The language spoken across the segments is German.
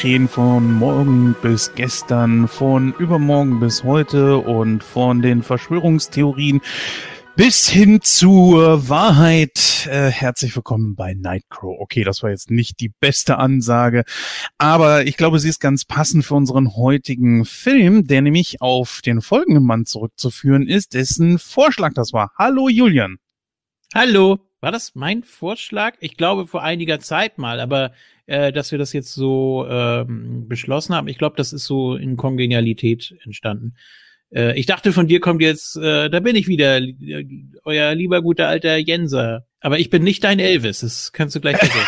Nachtkrähen von morgen bis gestern, von übermorgen bis heute und von den Verschwörungstheorien bis hin zur Wahrheit. Äh, herzlich willkommen bei Nightcrow. Okay, das war jetzt nicht die beste Ansage, aber ich glaube, sie ist ganz passend für unseren heutigen Film, der nämlich auf den folgenden Mann zurückzuführen ist, dessen Vorschlag das war. Hallo Julian. Hallo. War das mein Vorschlag? Ich glaube vor einiger Zeit mal, aber äh, dass wir das jetzt so ähm, beschlossen haben, ich glaube, das ist so in Kongenialität entstanden. Äh, ich dachte, von dir kommt jetzt, äh, da bin ich wieder, äh, euer lieber guter alter Jenser. Aber ich bin nicht dein Elvis, das kannst du gleich vergessen.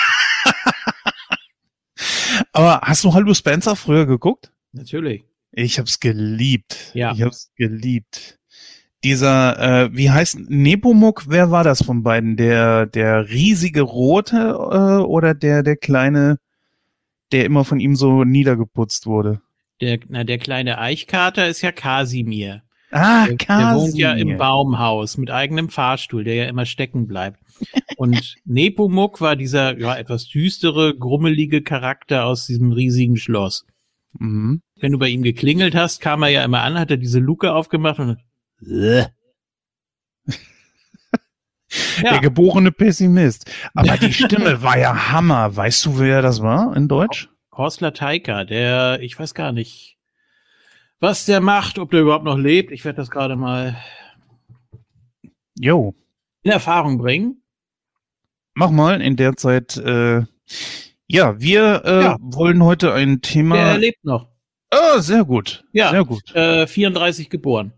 Aber hast du Hallo Spencer früher geguckt? Natürlich. Ich hab's geliebt. Ja. Ich hab's geliebt. Dieser, äh, wie heißt Nepomuk, wer war das von beiden? Der, der riesige rote äh, oder der, der kleine, der immer von ihm so niedergeputzt wurde? Der, na, der kleine Eichkater ist ja Kasimir. Ah, Der, Kasimir. der wohnt ja im Baumhaus mit eigenem Fahrstuhl, der ja immer stecken bleibt. Und Nepomuk war dieser ja etwas düstere, grummelige Charakter aus diesem riesigen Schloss. Mhm. Wenn du bei ihm geklingelt hast, kam er ja immer an, hat er diese Luke aufgemacht und. Der ja, geborene Pessimist. Aber die Stimme war ja Hammer. Weißt du, wer das war in Deutsch? Horstler Teiker, der, ich weiß gar nicht, was der macht, ob der überhaupt noch lebt. Ich werde das gerade mal Jo. in Erfahrung bringen. Mach mal in der Zeit, äh, ja, wir äh, Ja. wollen heute ein Der Thema. lebt noch. Ah, sehr gut. Ja. Sehr gut. Äh, 34 geboren.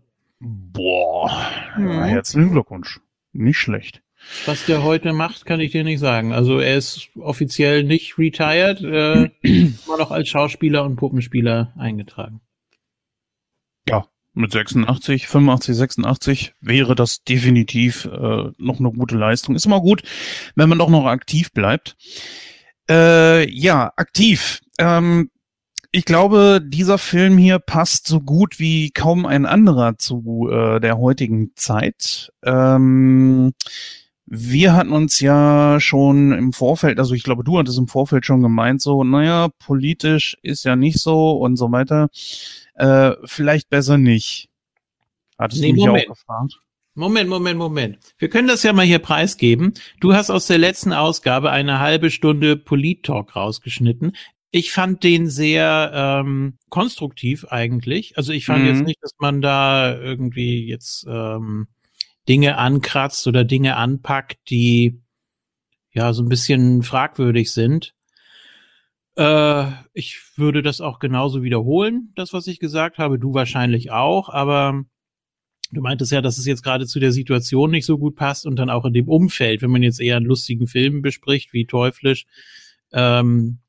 Boah. Mhm. Ja, herzlichen Glückwunsch. Nicht schlecht. Was der heute macht, kann ich dir nicht sagen. Also er ist offiziell nicht retired, äh, immer noch als Schauspieler und Puppenspieler eingetragen. Ja, mit 86, 85, 86 wäre das definitiv äh, noch eine gute Leistung. Ist immer gut, wenn man doch noch aktiv bleibt. Äh, ja, aktiv. Ähm, ich glaube, dieser Film hier passt so gut wie kaum ein anderer zu äh, der heutigen Zeit. Ähm, wir hatten uns ja schon im Vorfeld, also ich glaube, du hattest im Vorfeld schon gemeint, so, naja, politisch ist ja nicht so und so weiter. Äh, vielleicht besser nicht. Hattest Nee, du mich Moment. auch gefragt? Moment, Moment, Moment. Wir können das ja mal hier preisgeben. Du hast aus der letzten Ausgabe eine halbe Stunde Polit-Talk rausgeschnitten. Ich fand den sehr ähm, konstruktiv eigentlich. Also ich fand Mhm. jetzt nicht, dass man da irgendwie jetzt ähm, Dinge ankratzt oder Dinge anpackt, die ja so ein bisschen fragwürdig sind. Äh, ich würde das auch genauso wiederholen, das, was ich gesagt habe. Du wahrscheinlich auch, aber du meintest ja, dass es jetzt gerade zu der Situation nicht so gut passt und dann auch in dem Umfeld, wenn man jetzt eher einen lustigen Film bespricht, wie Teuflisch, ähm,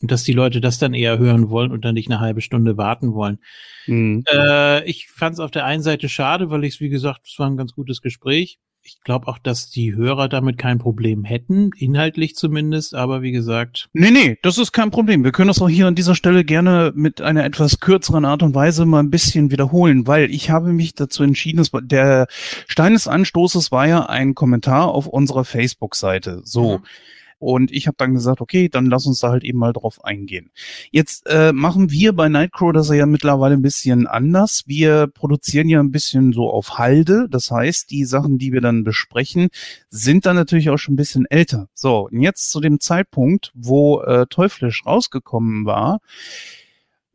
dass die Leute das dann eher hören wollen und dann nicht eine halbe Stunde warten wollen. Mhm. Äh, ich fand es auf der einen Seite schade, weil ich es, wie gesagt, es war ein ganz gutes Gespräch. Ich glaube auch, dass die Hörer damit kein Problem hätten, inhaltlich zumindest, aber wie gesagt, Nee, nee, das ist kein Problem. Wir können das auch hier an dieser Stelle gerne mit einer etwas kürzeren Art und Weise mal ein bisschen wiederholen, weil ich habe mich dazu entschieden, es war, der Stein des Anstoßes war ja ein Kommentar auf unserer Facebook-Seite. So. Mhm. Und ich habe dann gesagt, okay, dann lass uns da halt eben mal drauf eingehen. Jetzt äh, machen wir bei Nightcrow das ja mittlerweile ein bisschen anders. Wir produzieren ja ein bisschen so auf Halde. Das heißt, die Sachen, die wir dann besprechen, sind dann natürlich auch schon ein bisschen älter. So, und jetzt zu dem Zeitpunkt, wo äh, Teuflisch rausgekommen war,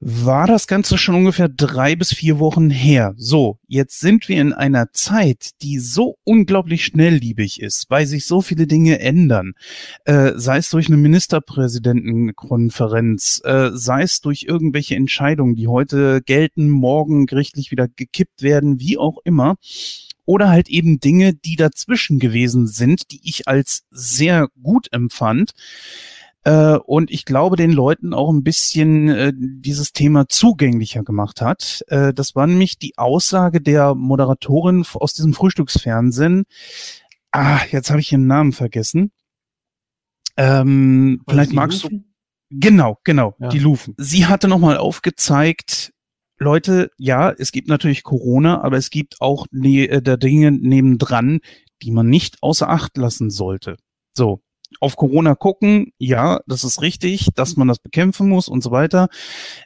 war das Ganze schon ungefähr drei bis vier Wochen her. So, jetzt sind wir in einer Zeit, die so unglaublich schnellliebig ist, weil sich so viele Dinge ändern. Äh, sei es durch eine Ministerpräsidentenkonferenz, äh, sei es durch irgendwelche Entscheidungen, die heute gelten, morgen gerichtlich wieder gekippt werden, wie auch immer. Oder halt eben Dinge, die dazwischen gewesen sind, die ich als sehr gut empfand. Äh, und ich glaube, den Leuten auch ein bisschen äh, dieses Thema zugänglicher gemacht hat. Äh, das war nämlich die Aussage der Moderatorin aus diesem Frühstücksfernsehen. Ah, jetzt habe ich ihren Namen vergessen. Ähm, vielleicht magst du. Lufen? Genau, genau, Ja. die Lufen. Sie hatte nochmal aufgezeigt, Leute, ja, es gibt natürlich Corona, aber es gibt auch ne, äh, da Dinge nebendran, die man nicht außer Acht lassen sollte. So. Auf Corona gucken, ja, das ist richtig, dass man das bekämpfen muss und so weiter.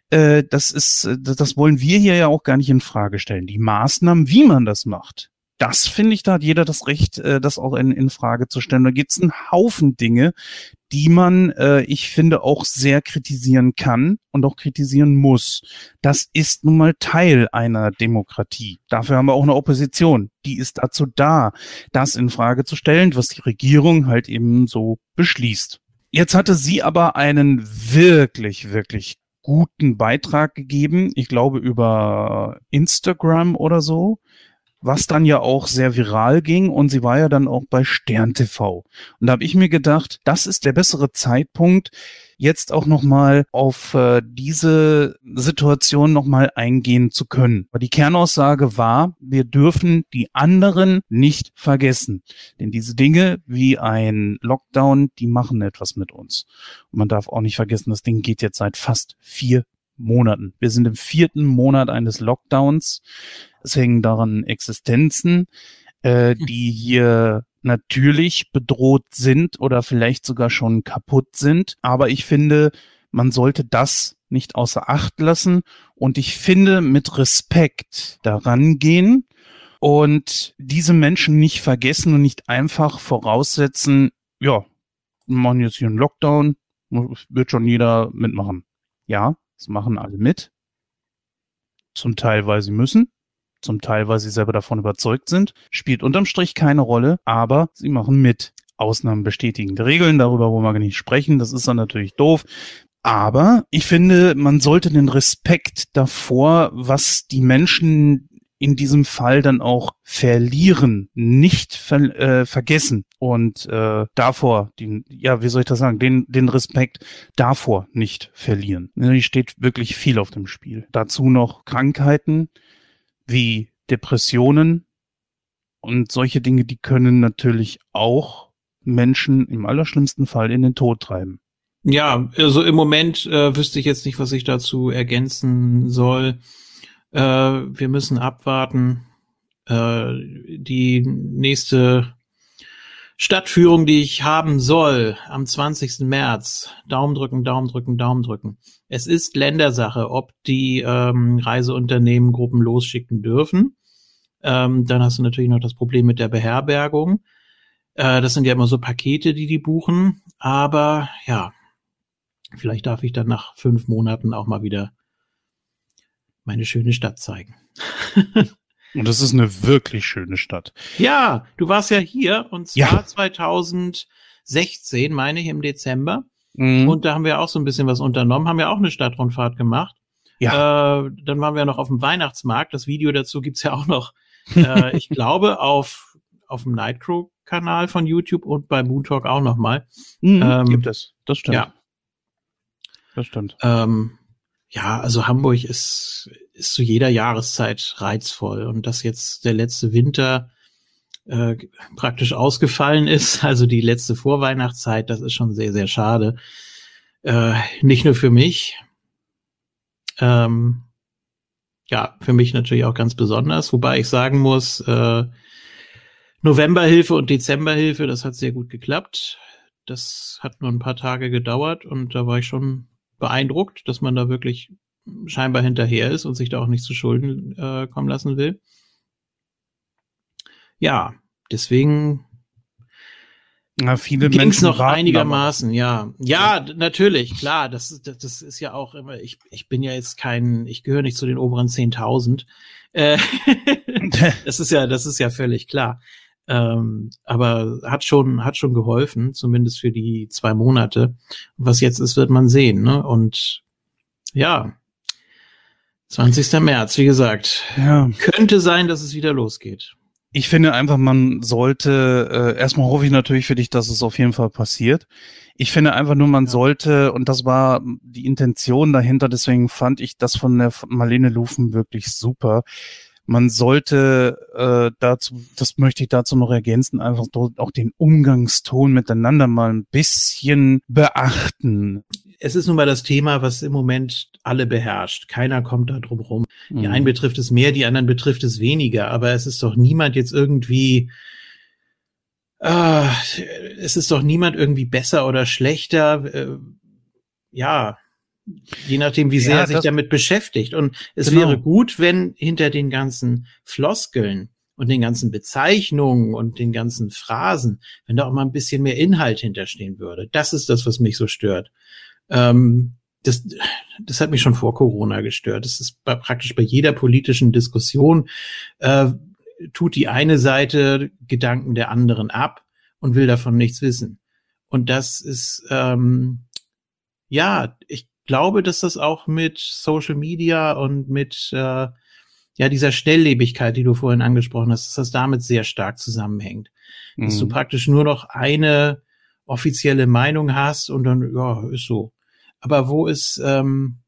Äh, das ist, das wollen wir hier ja auch gar nicht in Frage stellen. Die Maßnahmen, wie man das macht, das finde ich, da hat jeder das Recht, äh, das auch in, in Frage zu stellen. Da gibt's einen Haufen Dinge, die man, äh, ich finde, auch sehr kritisieren kann und auch kritisieren muss. Das ist nun mal Teil einer Demokratie. Dafür haben wir auch eine Opposition. Die ist dazu da, das in Frage zu stellen, was die Regierung halt eben so beschließt. Jetzt hatte sie aber einen wirklich, wirklich guten Beitrag gegeben. Ich glaube über Instagram oder so was dann ja auch sehr viral ging und sie war ja dann auch bei Stern TV. Und da habe ich mir gedacht, das ist der bessere Zeitpunkt, jetzt auch nochmal auf äh, diese Situation nochmal eingehen zu können. Aber die Kernaussage war, wir dürfen die anderen nicht vergessen. Denn diese Dinge wie ein Lockdown, die machen etwas mit uns. Und man darf auch nicht vergessen, das Ding geht jetzt seit fast vier Monaten. Wir sind im vierten Monat eines Lockdowns. Es hängen daran Existenzen, äh, hm. die hier natürlich bedroht sind oder vielleicht sogar schon kaputt sind. Aber ich finde, man sollte das nicht außer Acht lassen und ich finde mit Respekt daran gehen und diese Menschen nicht vergessen und nicht einfach voraussetzen, ja, wir machen jetzt hier einen Lockdown, wird schon jeder mitmachen. Ja, das machen alle mit. Zum Teil, weil sie müssen. Zum Teil, weil sie selber davon überzeugt sind. Spielt unterm Strich keine Rolle, aber sie machen mit. Ausnahmen bestätigen die Regeln, darüber wollen wir nicht sprechen. Das ist dann natürlich doof. Aber ich finde, man sollte den Respekt davor, was die Menschen in diesem Fall dann auch verlieren, nicht ver äh, vergessen und äh, davor, den, ja, wie soll ich das sagen, den, den Respekt davor nicht verlieren. Hier steht wirklich viel auf dem Spiel. Dazu noch Krankheiten wie Depressionen und solche Dinge, die können natürlich auch Menschen im allerschlimmsten Fall in den Tod treiben. Ja, also im Moment äh, wüsste ich jetzt nicht, was ich dazu ergänzen soll. Äh, wir müssen abwarten. Äh, die nächste Stadtführung, die ich haben soll, am 20. März. Daumen drücken, Daumen drücken, Daumen drücken. Es ist Ländersache, ob die ähm, Reiseunternehmen Gruppen losschicken dürfen. Ähm, dann hast du natürlich noch das Problem mit der Beherbergung. Äh, das sind ja immer so Pakete, die die buchen. Aber ja, vielleicht darf ich dann nach fünf Monaten auch mal wieder meine schöne Stadt zeigen. und das ist eine wirklich schöne Stadt. Ja, du warst ja hier und zwar ja. 2016, meine ich, im Dezember. Mhm. Und da haben wir auch so ein bisschen was unternommen, haben ja auch eine Stadtrundfahrt gemacht. Ja. Äh, dann waren wir noch auf dem Weihnachtsmarkt. Das Video dazu gibt's ja auch noch, äh, ich glaube, auf, auf dem Nightcrow-Kanal von YouTube und bei Moon Talk auch noch mal. Mhm, ähm, gibt es, das stimmt. Ja. Das stimmt. Ähm, ja, also Hamburg ist, ist zu jeder Jahreszeit reizvoll. Und dass jetzt der letzte Winter äh, praktisch ausgefallen ist, also die letzte Vorweihnachtszeit, das ist schon sehr, sehr schade. Äh, nicht nur für mich. Ähm, ja, für mich natürlich auch ganz besonders, wobei ich sagen muss, äh, Novemberhilfe und Dezemberhilfe, das hat sehr gut geklappt. Das hat nur ein paar Tage gedauert und da war ich schon beeindruckt, dass man da wirklich scheinbar hinterher ist und sich da auch nicht zu Schulden äh, kommen lassen will. Ja, deswegen ja, viele ging's noch einigermaßen, ja. ja. Ja, natürlich, klar. Das, das, das ist ja auch immer, ich, ich bin ja jetzt kein, ich gehöre nicht zu den oberen 10.000. Äh, das ist ja, das ist ja völlig klar. Ähm, aber hat schon, hat schon geholfen, zumindest für die zwei Monate. Was jetzt ist, wird man sehen. Ne? Und ja, 20. März, wie gesagt. Ja. Könnte sein, dass es wieder losgeht. Ich finde einfach, man sollte, äh, erstmal hoffe ich natürlich für dich, dass es auf jeden Fall passiert. Ich finde einfach nur, man ja. sollte, und das war die Intention dahinter, deswegen fand ich das von der Marlene Lufen wirklich super man sollte äh, dazu, das möchte ich dazu noch ergänzen, einfach dort auch den Umgangston miteinander mal ein bisschen beachten. Es ist nun mal das Thema, was im Moment alle beherrscht. Keiner kommt da drum rum. Die mhm. einen betrifft es mehr, die anderen betrifft es weniger. Aber es ist doch niemand jetzt irgendwie äh, es ist doch niemand irgendwie besser oder schlechter. Äh, ja, je nachdem, wie sehr ja, er sich damit beschäftigt. Und es genau. wäre gut, wenn hinter den ganzen Floskeln und den ganzen Bezeichnungen und den ganzen Phrasen, wenn da auch mal ein bisschen mehr Inhalt hinterstehen würde. Das ist das, was mich so stört. Ähm, das, das hat mich schon vor Corona gestört. Das ist bei, praktisch bei jeder politischen Diskussion, äh, tut die eine Seite Gedanken der anderen ab und will davon nichts wissen. Und das ist, ähm, ja, ich glaube, dass das auch mit Social Media und mit äh, ja dieser Schnelllebigkeit, die du vorhin angesprochen hast, dass das damit sehr stark zusammenhängt. Mhm. Dass du mhm. praktisch nur noch eine offizielle Meinung hast und dann, ja, ist so. Aber wo ist, ähm,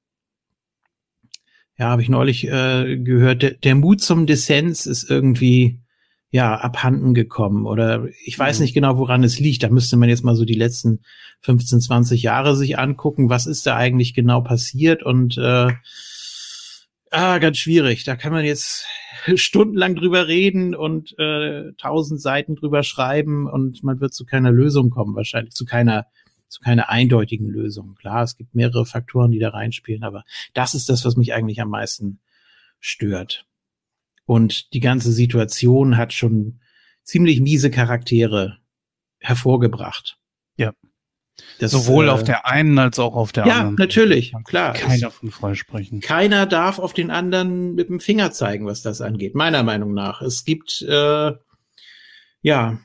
ja, habe ich neulich äh, gehört, der, der Mut zum Dissens ist irgendwie ja abhanden gekommen oder ich weiß mhm. nicht genau, woran es liegt. Da müsste man jetzt mal so die letzten 15, 20 Jahre sich angucken, was ist da eigentlich genau passiert und äh, ah, ganz schwierig. Da kann man jetzt stundenlang drüber reden und äh, tausend Seiten drüber schreiben und man wird zu keiner Lösung kommen, wahrscheinlich zu keiner zu keiner eindeutigen Lösung. Klar, es gibt mehrere Faktoren, die da reinspielen, aber das ist das, was mich eigentlich am meisten stört. Und die ganze Situation hat schon ziemlich miese Charaktere hervorgebracht. Ja. Das, Sowohl äh, auf der einen als auch auf der ja, anderen. Ja, natürlich, klar. Keiner von freisprechen. Keiner darf auf den anderen mit dem Finger zeigen, was das angeht, meiner Meinung nach. Es gibt, äh, ja,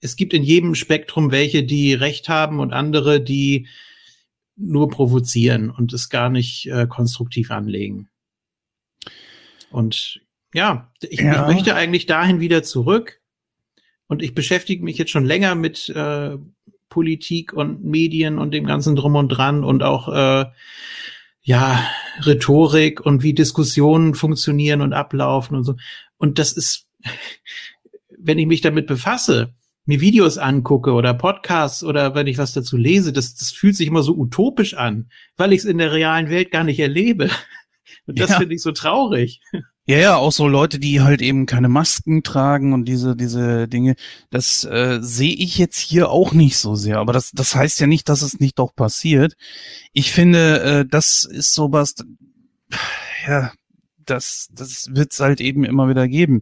es gibt in jedem Spektrum welche, die Recht haben und andere, die nur provozieren und es gar nicht äh, konstruktiv anlegen. Und ja, ich, ja. ich möchte eigentlich dahin wieder zurück. Und ich beschäftige mich jetzt schon länger mit äh, Politik und Medien und dem ganzen Drum und Dran und auch äh, ja Rhetorik und wie Diskussionen funktionieren und ablaufen und so. Und das ist, wenn ich mich damit befasse, mir Videos angucke oder Podcasts oder wenn ich was dazu lese, das, das fühlt sich immer so utopisch an, weil ich es in der realen Welt gar nicht erlebe. Und das ja. finde ich so traurig. Ja, ja, auch so Leute, die halt eben keine Masken tragen und diese, diese Dinge, das äh, sehe ich jetzt hier auch nicht so sehr. Aber das, das heißt ja nicht, dass es nicht doch passiert. Ich finde, äh, das ist sowas, ja, das, das wird's halt eben immer wieder geben.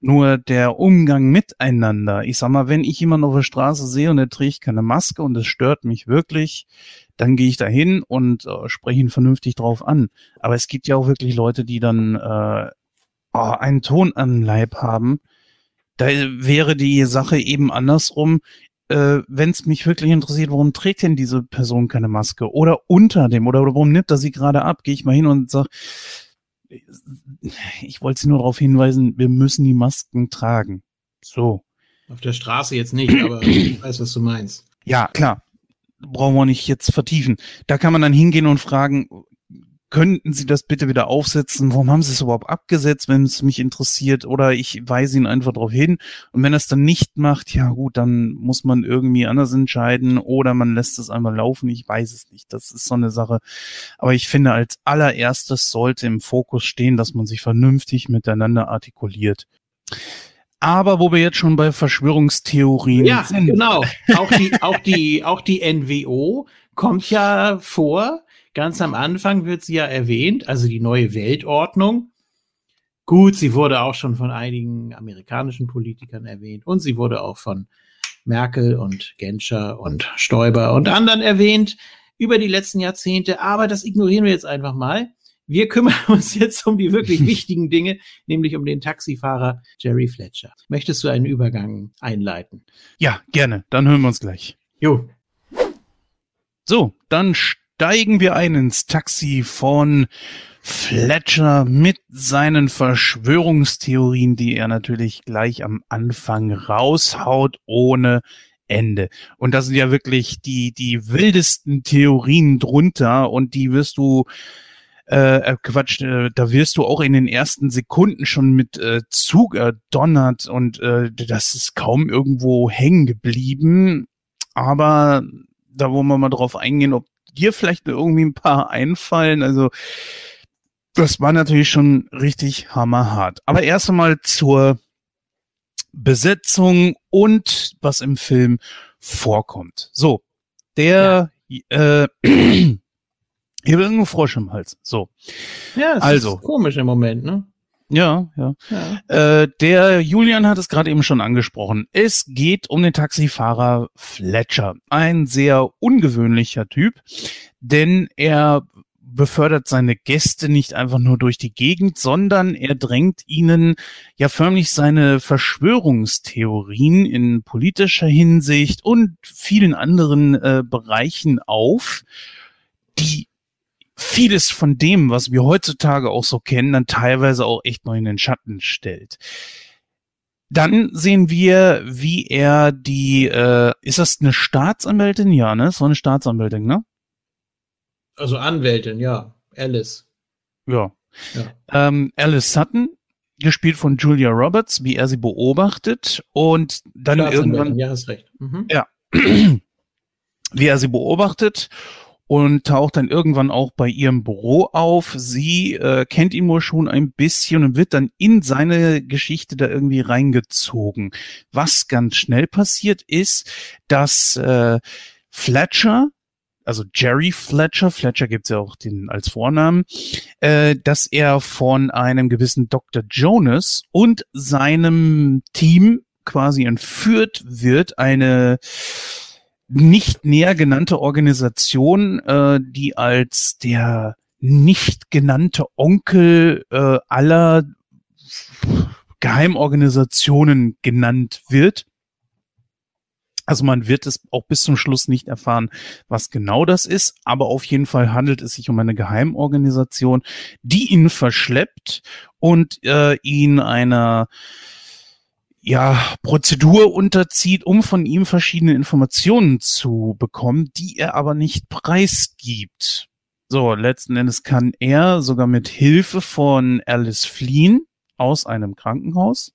Nur der Umgang miteinander. Ich sag mal, wenn ich jemanden auf der Straße sehe und er trägt keine Maske und es stört mich wirklich, dann gehe ich da hin und äh, spreche ihn vernünftig drauf an. Aber es gibt ja auch wirklich Leute, die dann äh, oh, einen Ton am Leib haben. Da wäre die Sache eben andersrum. Äh, Wenn es mich wirklich interessiert, warum trägt denn diese Person keine Maske? Oder unter dem, oder warum nimmt er sie gerade ab? Gehe ich mal hin und sage, ich wollte Sie nur darauf hinweisen, wir müssen die Masken tragen. So. Auf der Straße jetzt nicht, aber ich weiß, was du meinst. Ja, klar. Brauchen wir nicht jetzt vertiefen. Da kann man dann hingehen und fragen, könnten Sie das bitte wieder aufsetzen? Warum haben Sie es überhaupt abgesetzt, wenn es mich interessiert? Oder ich weise ihn einfach darauf hin. Und wenn er es dann nicht macht, ja gut, dann muss man irgendwie anders entscheiden oder man lässt es einmal laufen. Ich weiß es nicht. Das ist so eine Sache. Aber ich finde, als allererstes sollte im Fokus stehen, dass man sich vernünftig miteinander artikuliert. Aber wo wir jetzt schon bei Verschwörungstheorien ja, sind. Ja, genau. Auch die, auch die, auch die NWO kommt ja vor Ganz am Anfang wird sie ja erwähnt, also die neue Weltordnung. Gut, sie wurde auch schon von einigen amerikanischen Politikern erwähnt und sie wurde auch von Merkel und Genscher und Stoiber und anderen erwähnt über die letzten Jahrzehnte. Aber das ignorieren wir jetzt einfach mal. Wir kümmern uns jetzt um die wirklich wichtigen Dinge, nämlich um den Taxifahrer Jerry Fletcher. Möchtest du einen Übergang einleiten? Ja, gerne. Dann hören wir uns gleich. Jo. So, dann steigen wir ein ins Taxi von Fletcher mit seinen Verschwörungstheorien, die er natürlich gleich am Anfang raushaut ohne Ende. Und das sind ja wirklich die, die wildesten Theorien drunter und die wirst du äh, äh Quatsch, äh, da wirst du auch in den ersten Sekunden schon mit äh, zugedonnert und äh, das ist kaum irgendwo hängen geblieben. Aber da wollen wir mal drauf eingehen, ob dir vielleicht irgendwie ein paar einfallen? Also, das war natürlich schon richtig hammerhart. Aber erst einmal zur Besetzung und was im Film vorkommt. So, der ja. äh, hier irgendwo Frosch im Hals. So. Ja, es also. ist komisch im Moment, ne? Ja, ja. ja. Äh, der Julian hat es gerade eben schon angesprochen. Es geht um den Taxifahrer Fletcher. Ein sehr ungewöhnlicher Typ, denn er befördert seine Gäste nicht einfach nur durch die Gegend, sondern er drängt ihnen ja förmlich seine Verschwörungstheorien in politischer Hinsicht und vielen anderen äh, Bereichen auf, die vieles von dem, was wir heutzutage auch so kennen, dann teilweise auch echt noch in den Schatten stellt. Dann sehen wir, wie er die, äh, ist das eine Staatsanwältin? Ja, ne? So eine Staatsanwältin, ne? Also Anwältin, ja. Alice. Ja. ja. Ähm, Alice Sutton, gespielt von Julia Roberts, wie er sie beobachtet und dann irgendwann. Ja, hast recht. Mhm. Ja. wie er sie beobachtet und taucht dann irgendwann auch bei ihrem Büro auf. Sie äh, kennt ihn wohl schon ein bisschen und wird dann in seine Geschichte da irgendwie reingezogen. Was ganz schnell passiert ist, dass äh, Fletcher, also Jerry Fletcher, Fletcher gibt's ja auch den als Vornamen, äh, dass er von einem gewissen Dr. Jonas und seinem Team quasi entführt wird, eine nicht näher genannte Organisation, äh, die als der nicht genannte Onkel äh, aller Geheimorganisationen genannt wird. Also man wird es auch bis zum Schluss nicht erfahren, was genau das ist, aber auf jeden Fall handelt es sich um eine Geheimorganisation, die ihn verschleppt und äh, ihn einer ja, Prozedur unterzieht, um von ihm verschiedene Informationen zu bekommen, die er aber nicht preisgibt. So, letzten Endes kann er sogar mit Hilfe von Alice fliehen aus einem Krankenhaus.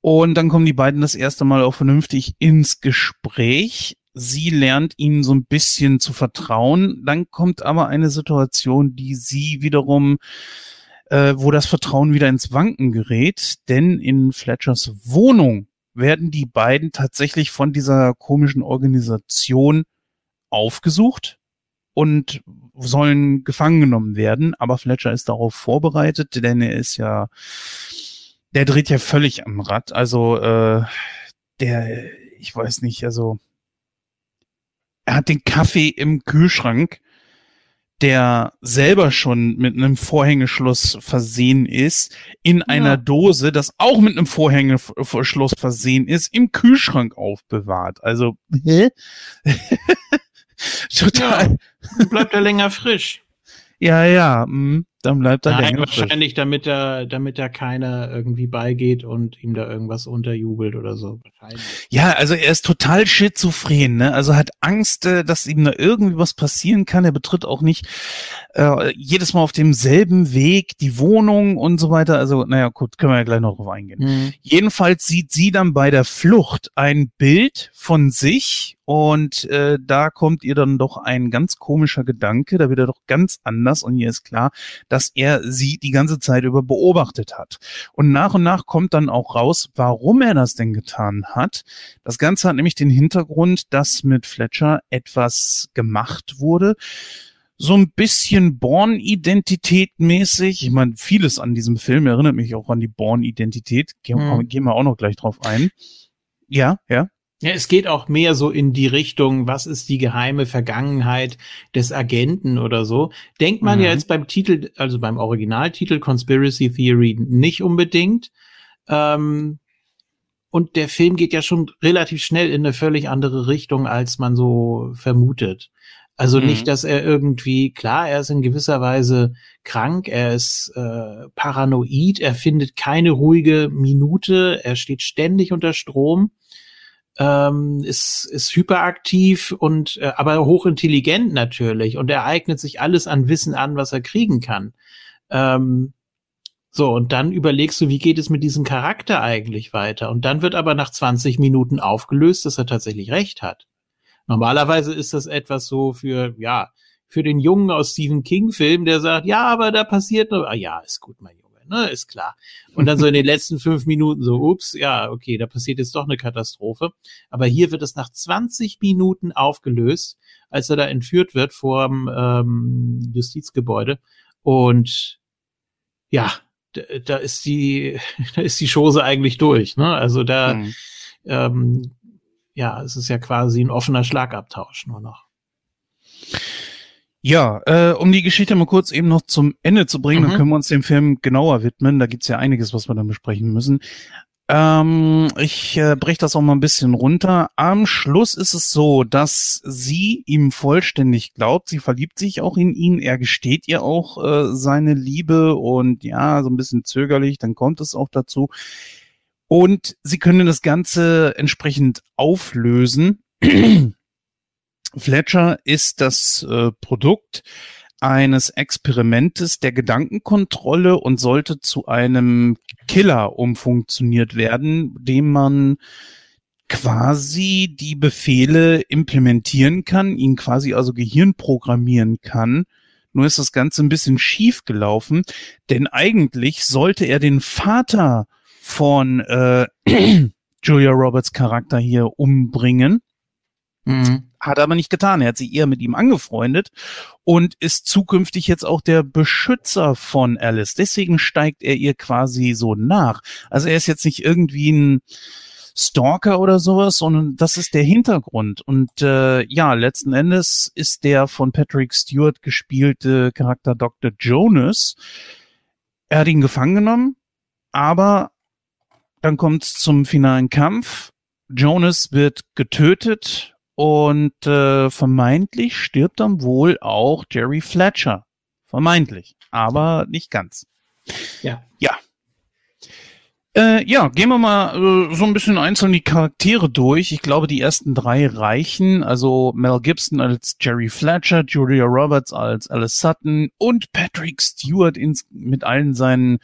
Und dann kommen die beiden das erste Mal auch vernünftig ins Gespräch. Sie lernt ihnen so ein bisschen zu vertrauen. Dann kommt aber eine Situation, die sie wiederum äh, wo das Vertrauen wieder ins Wanken gerät, denn in Fletchers Wohnung werden die beiden tatsächlich von dieser komischen Organisation aufgesucht und sollen gefangen genommen werden. Aber Fletcher ist darauf vorbereitet, denn er ist ja, der dreht ja völlig am Rad. Also äh, der, ich weiß nicht, also er hat den Kaffee im Kühlschrank der selber schon mit einem Vorhängeschloss versehen ist, in ja. einer Dose, das auch mit einem Vorhängeschloss versehen ist, im Kühlschrank aufbewahrt. Also, hä? Total. Ja, bleibt er länger frisch. Ja, ja. Mh. Dann bleibt er Nein, länger wahrscheinlich, frisch. damit er, damit er keiner irgendwie beigeht und ihm da irgendwas unterjubelt oder so. Ja, also er ist total schizophren, ne? Also hat Angst, äh, dass ihm da irgendwie was passieren kann. Er betritt auch nicht äh, jedes Mal auf demselben Weg die Wohnung und so weiter. Also, naja, gut, können wir ja gleich noch drauf eingehen. Mhm. Jedenfalls sieht sie dann bei der Flucht ein Bild von sich und äh, da kommt ihr dann doch ein ganz komischer Gedanke, da wird er doch ganz anders und ihr ist klar, dass er sie die ganze Zeit über beobachtet hat. Und nach und nach kommt dann auch raus, warum er das denn getan hat. Das Ganze hat nämlich den Hintergrund, dass mit Fletcher etwas gemacht wurde, so ein bisschen Born-Identität mäßig. Ich meine, vieles an diesem Film erinnert mich auch an die Born-Identität. Gehen, hm. gehen wir auch noch gleich drauf ein. Ja, ja. Ja, es geht auch mehr so in die Richtung, was ist die geheime Vergangenheit des Agenten oder so. Denkt man mhm. ja jetzt beim Titel, also beim Originaltitel Conspiracy Theory nicht unbedingt. Ähm, und der Film geht ja schon relativ schnell in eine völlig andere Richtung, als man so vermutet. Also mhm. nicht, dass er irgendwie, klar, er ist in gewisser Weise krank, er ist äh, paranoid, er findet keine ruhige Minute, er steht ständig unter Strom ähm, ist, ist hyperaktiv und äh, aber hochintelligent natürlich und er eignet sich alles an Wissen an, was er kriegen kann. Ähm, so, und dann überlegst du, wie geht es mit diesem Charakter eigentlich weiter? Und dann wird aber nach 20 Minuten aufgelöst, dass er tatsächlich recht hat. Normalerweise ist das etwas so für, ja, für den Jungen aus Stephen King-Film, der sagt, ja, aber da passiert nur, ah ja, ist gut, mein Junge, ne, ist klar. Und dann so in den letzten fünf Minuten so, ups, ja, okay, da passiert jetzt doch eine Katastrophe. Aber hier wird es nach 20 Minuten aufgelöst, als er da entführt wird vor ähm, Justizgebäude. Und ja, da, da ist die, da ist die Chose eigentlich durch. Ne? Also da, mhm. ähm, ja, es ist ja quasi ein offener Schlagabtausch nur noch. Ja, äh, um die Geschichte mal kurz eben noch zum Ende zu bringen, mhm. dann können wir uns dem Film genauer widmen. Da gibt's ja einiges, was wir dann besprechen müssen. Ähm, ich äh, breche das auch mal ein bisschen runter. Am Schluss ist es so, dass sie ihm vollständig glaubt. Sie verliebt sich auch in ihn. Er gesteht ihr auch äh, seine Liebe und ja, so ein bisschen zögerlich. Dann kommt es auch dazu. Und sie können das Ganze entsprechend auflösen. Fletcher ist das äh, Produkt eines Experimentes der Gedankenkontrolle und sollte zu einem Killer umfunktioniert werden, dem man quasi die Befehle implementieren kann, ihn quasi also Gehirn programmieren kann. Nur ist das Ganze ein bisschen schief gelaufen, denn eigentlich sollte er den Vater von äh, Julia Roberts Charakter hier umbringen. Mhm. Hat er aber nicht getan. Er hat sich eher mit ihm angefreundet und ist zukünftig jetzt auch der Beschützer von Alice. Deswegen steigt er ihr quasi so nach. Also er ist jetzt nicht irgendwie ein Stalker oder sowas, sondern das ist der Hintergrund. Und äh, ja, letzten Endes ist der von Patrick Stewart gespielte Charakter Dr. Jonas. Er hat ihn gefangen genommen, aber dann kommt es zum finalen Kampf. Jonas wird getötet und äh, vermeintlich stirbt dann wohl auch Jerry Fletcher. Vermeintlich, aber nicht ganz. Ja. Ja. Äh, ja, gehen wir mal äh, so ein bisschen einzeln die Charaktere durch. Ich glaube, die ersten drei reichen. Also Mel Gibson als Jerry Fletcher, Julia Roberts als Alice Sutton und Patrick Stewart ins, mit allen seinen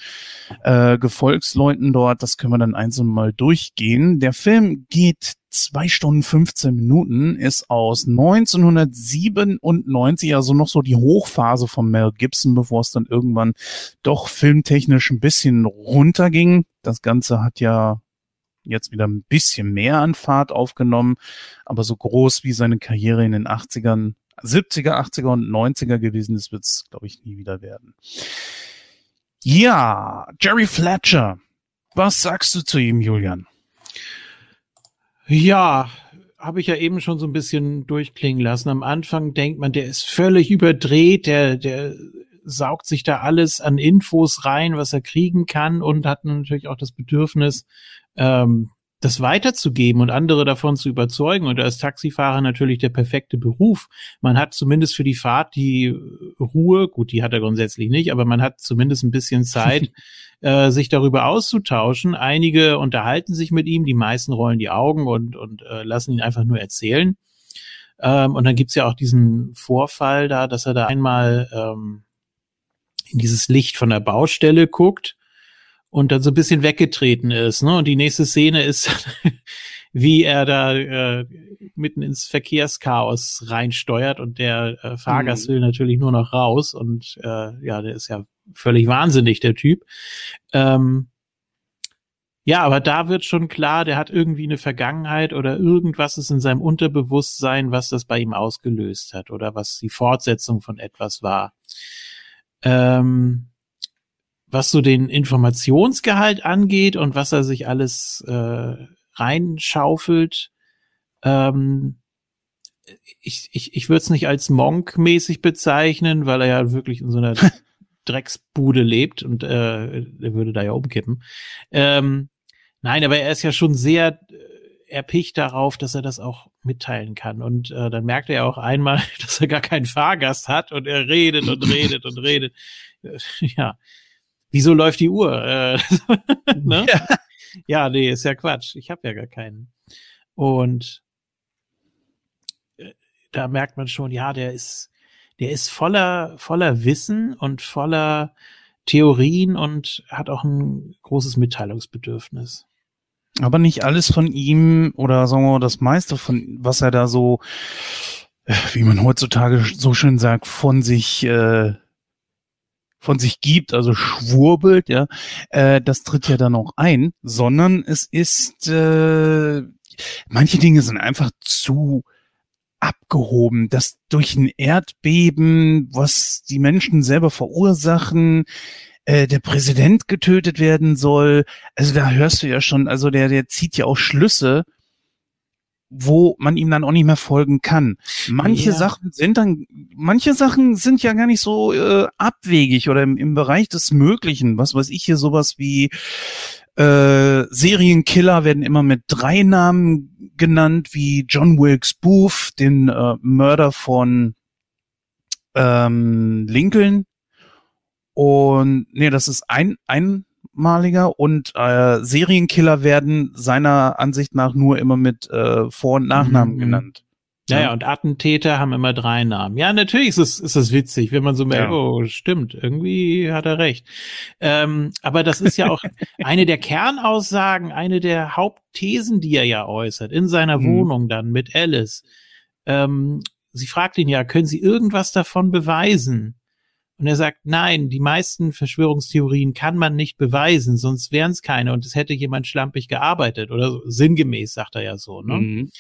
äh, Gefolgsleuten dort. Das können wir dann einzeln mal durchgehen. Der Film geht zwei Stunden 15 Minuten, ist aus 1997, also noch so die Hochphase von Mel Gibson, bevor es dann irgendwann doch filmtechnisch ein bisschen runterging. Das Ganze hat ja jetzt wieder ein bisschen mehr an Fahrt aufgenommen, aber so groß wie seine Karriere in den 80ern, 70er, 80er und 90er gewesen ist, wird es, glaube ich, nie wieder werden. Ja, Jerry Fletcher. Was sagst du zu ihm, Julian? Ja, habe ich ja eben schon so ein bisschen durchklingen lassen. Am Anfang denkt man, der ist völlig überdreht, der, der saugt sich da alles an Infos rein, was er kriegen kann und hat natürlich auch das Bedürfnis, ähm, das weiterzugeben und andere davon zu überzeugen. Und da ist Taxifahrer natürlich der perfekte Beruf. Man hat zumindest für die Fahrt die Ruhe, gut, die hat er grundsätzlich nicht, aber man hat zumindest ein bisschen Zeit, äh, sich darüber auszutauschen. Einige unterhalten sich mit ihm, die meisten rollen die Augen und, und äh, lassen ihn einfach nur erzählen. Ähm, und dann gibt's ja auch diesen Vorfall da, dass er da einmal ähm, in dieses Licht von der Baustelle guckt und dann so ein bisschen weggetreten ist. Ne? Und die nächste Szene ist, wie er da äh, mitten ins Verkehrschaos reinsteuert und der äh, Fahrgast mhm. will natürlich nur noch raus und äh, ja, der ist ja völlig wahnsinnig, der Typ. Ähm, ja, aber da wird schon klar, der hat irgendwie eine Vergangenheit oder irgendwas ist in seinem Unterbewusstsein, was das bei ihm ausgelöst hat oder was die Fortsetzung von etwas war. Ähm, was so den Informationsgehalt angeht und was er sich alles äh, reinschaufelt, ähm, ich, ich, ich würde es nicht als Monk-mäßig bezeichnen, weil er ja wirklich in so einer Drecksbude lebt und äh, er würde da ja umkippen. Ähm, nein, aber er ist ja schon sehr äh, erpicht darauf, dass er das auch mitteilen kann. Und äh, dann merkt er ja auch einmal, dass er gar keinen Fahrgast hat und er redet und redet und redet. ja, wieso läuft die Uhr? Äh, ne? ja. ja, nee, ist ja Quatsch. Ich habe ja gar keinen. Und äh, da merkt man schon, ja, der ist, der ist voller, voller Wissen und voller Theorien und hat auch ein großes Mitteilungsbedürfnis. Aber nicht alles von ihm oder sagen wir mal das meiste von, was er da so, äh, wie man heutzutage so schön sagt, von sich äh, von sich gibt, also schwurbelt, ja, äh, das tritt ja dann auch ein, sondern es ist, äh, manche Dinge sind einfach zu abgehoben, dass durch ein Erdbeben, was die Menschen selber verursachen, äh, der Präsident getötet werden soll. Also da hörst du ja schon, also der, der zieht ja auch Schlüsse, wo man ihm dann auch nicht mehr folgen kann. Manche ja. Sachen sind dann, manche Sachen sind ja gar nicht so äh, abwegig oder im, im Bereich des Möglichen. Was weiß ich hier sowas wie äh, Serienkiller werden immer mit drei Namen genannt, wie John Wilkes Booth, den äh, Mörder von ähm, Lincoln. Und nee, das ist ein einmaliger und äh, Serienkiller werden seiner Ansicht nach nur immer mit äh, Vor- und Nachnamen mhm. genannt. Ja, ja, und Attentäter haben immer drei Namen. Ja, natürlich ist es, ist es witzig, wenn man so merkt, ja. oh, stimmt, irgendwie hat er recht. Ähm, aber das ist ja auch eine der Kernaussagen, eine der Hauptthesen, die er ja äußert, in seiner mhm. Wohnung dann mit Alice. Ähm, sie fragt ihn ja, können Sie irgendwas davon beweisen? Und er sagt, nein, die meisten Verschwörungstheorien kann man nicht beweisen, sonst wären es keine und es hätte jemand schlampig gearbeitet oder so, sinngemäß sagt er ja so. Ne? Mhm.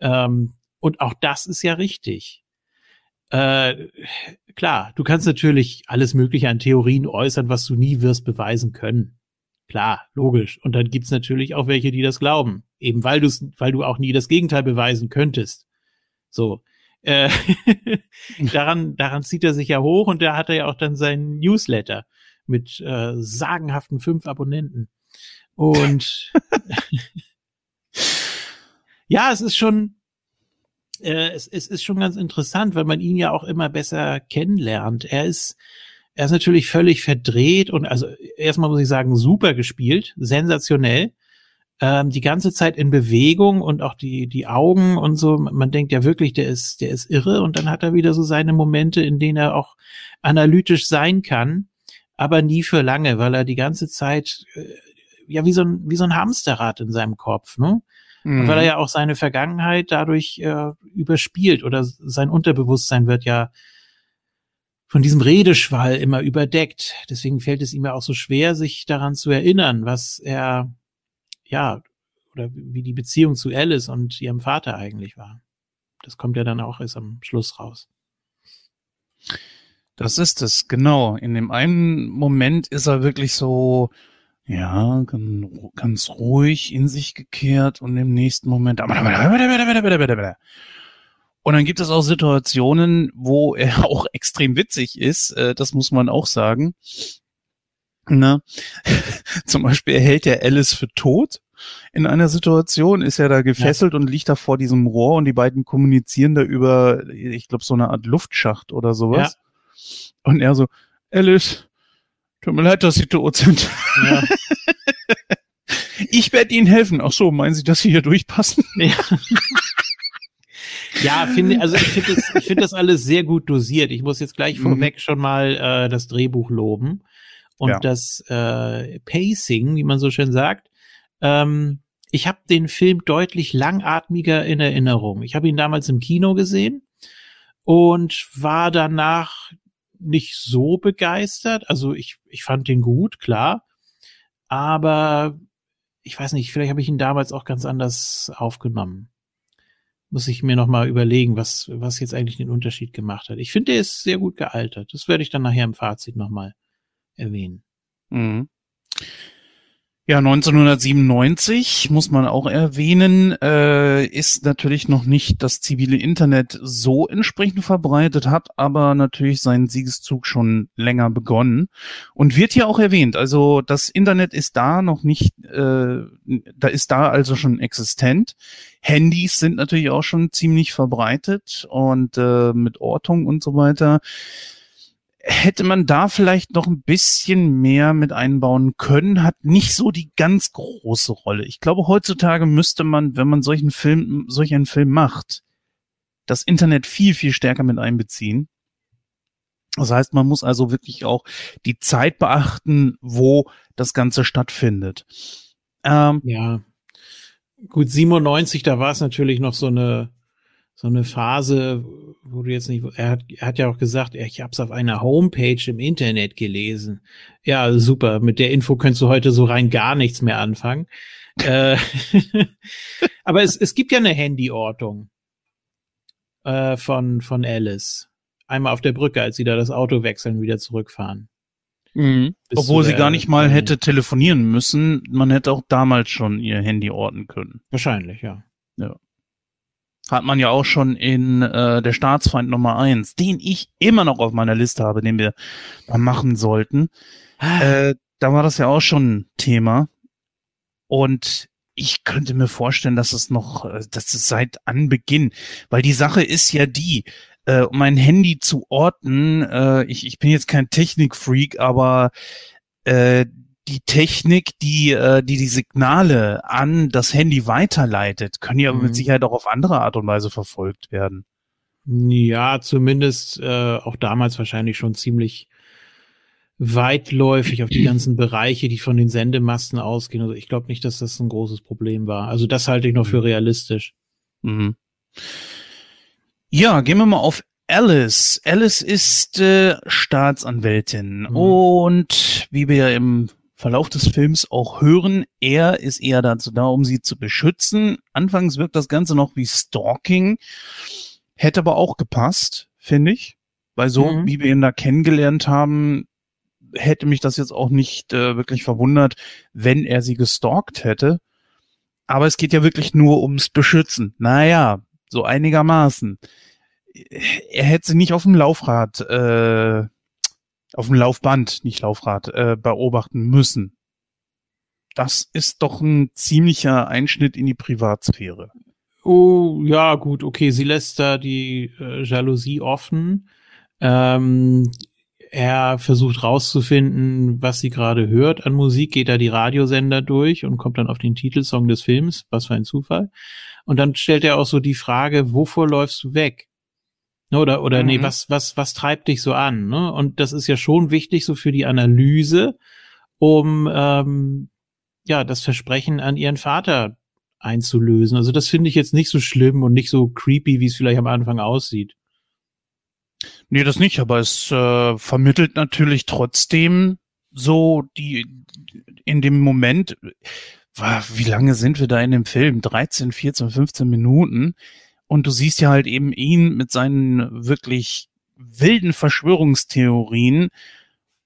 Ähm, und auch das ist ja richtig. Äh, klar, du kannst natürlich alles Mögliche an Theorien äußern, was du nie wirst beweisen können. Klar, logisch. Und dann gibt's natürlich auch welche, die das glauben. Eben weil du weil du auch nie das Gegenteil beweisen könntest. So. Äh, daran, daran zieht er sich ja hoch und da hat er ja auch dann seinen Newsletter mit äh, sagenhaften fünf Abonnenten. Und ja, es ist schon, äh, es, es ist schon ganz interessant, weil man ihn ja auch immer besser kennenlernt. Er ist, er ist natürlich völlig verdreht und also erstmal muss ich sagen, super gespielt, sensationell. Ähm, die ganze Zeit in Bewegung und auch die, die Augen und so. Man denkt ja wirklich, der ist, der ist irre und dann hat er wieder so seine Momente, in denen er auch analytisch sein kann, aber nie für lange, weil er die ganze Zeit, äh, ja, wie so ein, wie so ein Hamsterrad in seinem Kopf, ne? Mhm. Weil er ja auch seine Vergangenheit dadurch äh, überspielt oder sein Unterbewusstsein wird ja von diesem Redeschwall immer überdeckt. Deswegen fällt es ihm ja auch so schwer, sich daran zu erinnern, was er, ja, oder wie die Beziehung zu Alice und ihrem Vater eigentlich war. Das kommt ja dann auch erst am Schluss raus. Das ist es, genau. In dem einen Moment ist er wirklich so, ja, ganz ruhig in sich gekehrt und im nächsten Moment. Und dann gibt es auch Situationen, wo er auch extrem witzig ist. Äh, das muss man auch sagen. Na, Zum Beispiel erhält er Alice für tot. In einer Situation ist er da gefesselt ja. und liegt da vor diesem Rohr und die beiden kommunizieren da über, ich glaube, so eine Art Luftschacht oder sowas. Ja. Und er so, Alice, Tut mir leid, dass Sie tot sind. Ja. ich werde Ihnen helfen. Ach so, meinen Sie, dass Sie hier durchpassen? Ja. Ja, finde, also ich finde das, ich finde das alles sehr gut dosiert. Ich muss jetzt gleich mhm. vorweg schon mal äh, das Drehbuch loben und ja. das äh, Pacing, wie man so schön sagt. Ähm, ich habe den Film deutlich langatmiger in Erinnerung. Ich habe ihn damals im Kino gesehen und war danach nicht so begeistert. Also ich, ich fand den gut, klar. Aber ich weiß nicht, vielleicht habe ich ihn damals auch ganz anders aufgenommen. Muss ich mir nochmal überlegen, was, was jetzt eigentlich den Unterschied gemacht hat. Ich finde, der ist sehr gut gealtert. Das werde ich dann nachher im Fazit nochmal erwähnen. Mhm. Ja, 1997 muss man auch erwähnen, äh, ist natürlich noch nicht das zivile Internet so entsprechend verbreitet, hat aber natürlich seinen Siegeszug schon länger begonnen und wird hier auch erwähnt. Also das Internet ist da noch nicht, äh, da ist da also schon existent. Handys sind natürlich auch schon ziemlich verbreitet und äh, mit Ortung und so weiter hätte man da vielleicht noch ein bisschen mehr mit einbauen können, hat nicht so die ganz große Rolle. Ich glaube, heutzutage müsste man, wenn man solchen Film, solch einen Film macht, das Internet viel, viel stärker mit einbeziehen. Das heißt, man muss also wirklich auch die Zeit beachten, wo das Ganze stattfindet. Ähm, ja. Gut, 97, da war es natürlich noch so eine, so eine Phase, wo du jetzt nicht, er hat, er hat ja auch gesagt, ich habe es auf einer Homepage im Internet gelesen. Ja, super. Mit der Info könntest du heute so rein gar nichts mehr anfangen. äh, aber es, es gibt ja eine Handyortung äh, von von Alice. Einmal auf der Brücke, als sie da das Auto wechseln, wieder zurückfahren. Mhm. Obwohl sie gar nicht mal hätte telefonieren müssen. Man hätte auch damals schon ihr Handy orten können. Wahrscheinlich, ja. Hat man ja auch schon in äh, der Staatsfeind Nummer eins, den ich immer noch auf meiner Liste habe, den wir mal machen sollten. Ah. Äh, da war das ja auch schon Thema. Und ich könnte mir vorstellen, dass es noch, äh, dass es seit Anbeginn, weil die Sache ist ja die, äh, um ein Handy zu orten, äh, ich, ich bin jetzt kein Technikfreak, aber äh, die Technik, die, äh, die die Signale an das Handy weiterleitet, können ja mhm. mit Sicherheit auch auf andere Art und Weise verfolgt werden. Ja, zumindest äh, auch damals wahrscheinlich schon ziemlich weitläufig auf die ganzen Bereiche, die von den Sendemasten ausgehen. Also ich glaube nicht, dass das ein großes Problem war. Also das halte ich noch für mhm. realistisch. Mhm. Ja, gehen wir mal auf Alice. Alice ist äh, Staatsanwältin mhm. und wie wir ja im Verlauf des Films auch hören, er ist eher dazu da, um sie zu beschützen. Anfangs wirkt das Ganze noch wie Stalking, hätte aber auch gepasst, finde ich. Weil so, mhm. wie wir ihn da kennengelernt haben, hätte mich das jetzt auch nicht äh, wirklich verwundert, wenn er sie gestalkt hätte. Aber es geht ja wirklich nur ums Beschützen. Naja, so einigermaßen. Er hätte sie nicht auf dem Laufrad äh, auf dem Laufband, nicht Laufrad, äh, beobachten müssen. Das ist doch ein ziemlicher Einschnitt in die Privatsphäre. Oh, ja, gut, okay, sie lässt da die äh, Jalousie offen. Ähm, er versucht rauszufinden, was sie gerade hört an Musik, geht da die Radiosender durch und kommt dann auf den Titelsong des Films. Was für ein Zufall. Und dann stellt er auch so die Frage, wovor läufst du weg? Ne, oder, oder mhm. nee, was, was, was treibt dich so an? Ne? Und das ist ja schon wichtig so für die Analyse, um ähm, ja das Versprechen an ihren Vater einzulösen. Also das finde ich jetzt nicht so schlimm und nicht so creepy, wie es vielleicht am Anfang aussieht. Nee, das nicht, aber es äh, vermittelt natürlich trotzdem so die in dem Moment, wie lange sind wir da in dem Film? 13, 14, 15 Minuten. Und du siehst ja halt eben ihn mit seinen wirklich wilden Verschwörungstheorien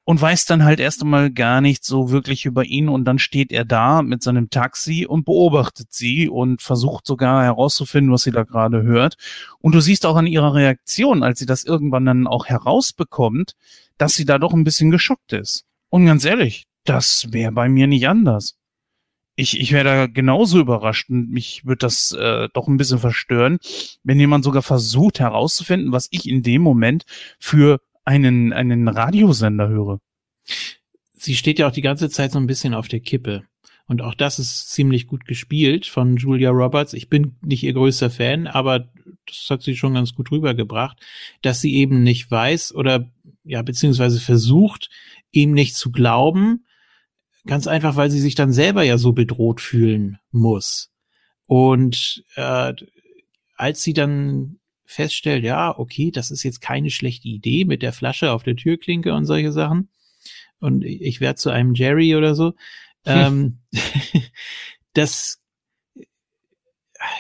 und weißt dann halt erst einmal gar nicht so wirklich über ihn und dann steht er da mit seinem Taxi und beobachtet sie und versucht sogar herauszufinden, was sie da gerade hört. Und du siehst auch an ihrer Reaktion, als sie das irgendwann dann auch herausbekommt, dass sie da doch ein bisschen geschockt ist. Und ganz ehrlich, das wäre bei mir nicht anders ich, ich wäre da genauso überrascht und mich würde das äh, doch ein bisschen verstören, wenn jemand sogar versucht herauszufinden, was ich in dem Moment für einen, einen Radiosender höre. Sie steht ja auch die ganze Zeit so ein bisschen auf der Kippe. Und auch das ist ziemlich gut gespielt von Julia Roberts. Ich bin nicht ihr größter Fan, aber das hat sie schon ganz gut rübergebracht, dass sie eben nicht weiß oder ja, beziehungsweise versucht, ihm nicht zu glauben, Ganz einfach, weil sie sich dann selber ja so bedroht fühlen muss. Und äh, als sie dann feststellt, ja, okay, das ist jetzt keine schlechte Idee mit der Flasche auf der Türklinke und solche Sachen. Und ich werde zu einem Jerry oder so. Hm. Ähm, das,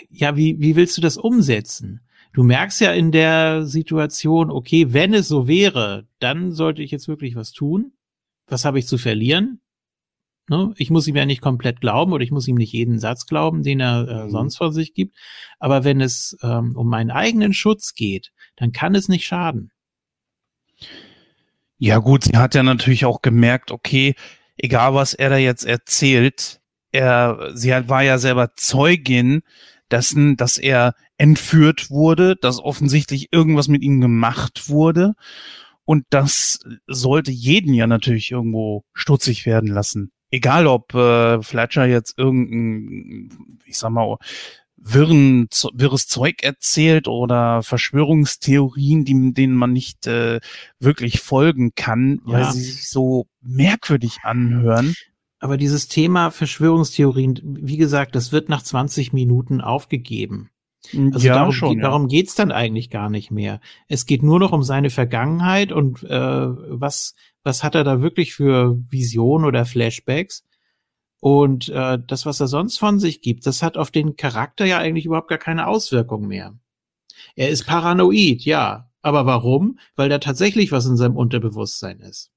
ja, wie, wie willst du das umsetzen? Du merkst ja in der Situation, okay, wenn es so wäre, dann sollte ich jetzt wirklich was tun. Was habe ich zu verlieren? Ne? Ich muss ihm ja nicht komplett glauben oder ich muss ihm nicht jeden Satz glauben, den er äh, mhm. sonst von sich gibt. Aber wenn es ähm, um meinen eigenen Schutz geht, dann kann es nicht schaden. Ja gut, sie hat ja natürlich auch gemerkt, okay, egal was er da jetzt erzählt, er, sie war ja selber Zeugin dessen, dass er entführt wurde, dass offensichtlich irgendwas mit ihm gemacht wurde. Und das sollte jeden ja natürlich irgendwo stutzig werden lassen egal ob äh, Fletcher jetzt irgendein, ich sag mal, wirren, wirres Zeug erzählt oder Verschwörungstheorien, die, denen man nicht äh, wirklich folgen kann, ja. weil sie sich so merkwürdig anhören. Aber dieses Thema Verschwörungstheorien, wie gesagt, das wird nach 20 Minuten aufgegeben. Also ja, darum, schon, ja. darum geht's dann eigentlich gar nicht mehr. Es geht nur noch um seine Vergangenheit und äh, was, was hat er da wirklich für Visionen oder Flashbacks. Und äh, das, was er sonst von sich gibt, das hat auf den Charakter ja eigentlich überhaupt gar keine Auswirkung mehr. Er ist paranoid, ja. Aber warum? Weil da tatsächlich was in seinem Unterbewusstsein ist.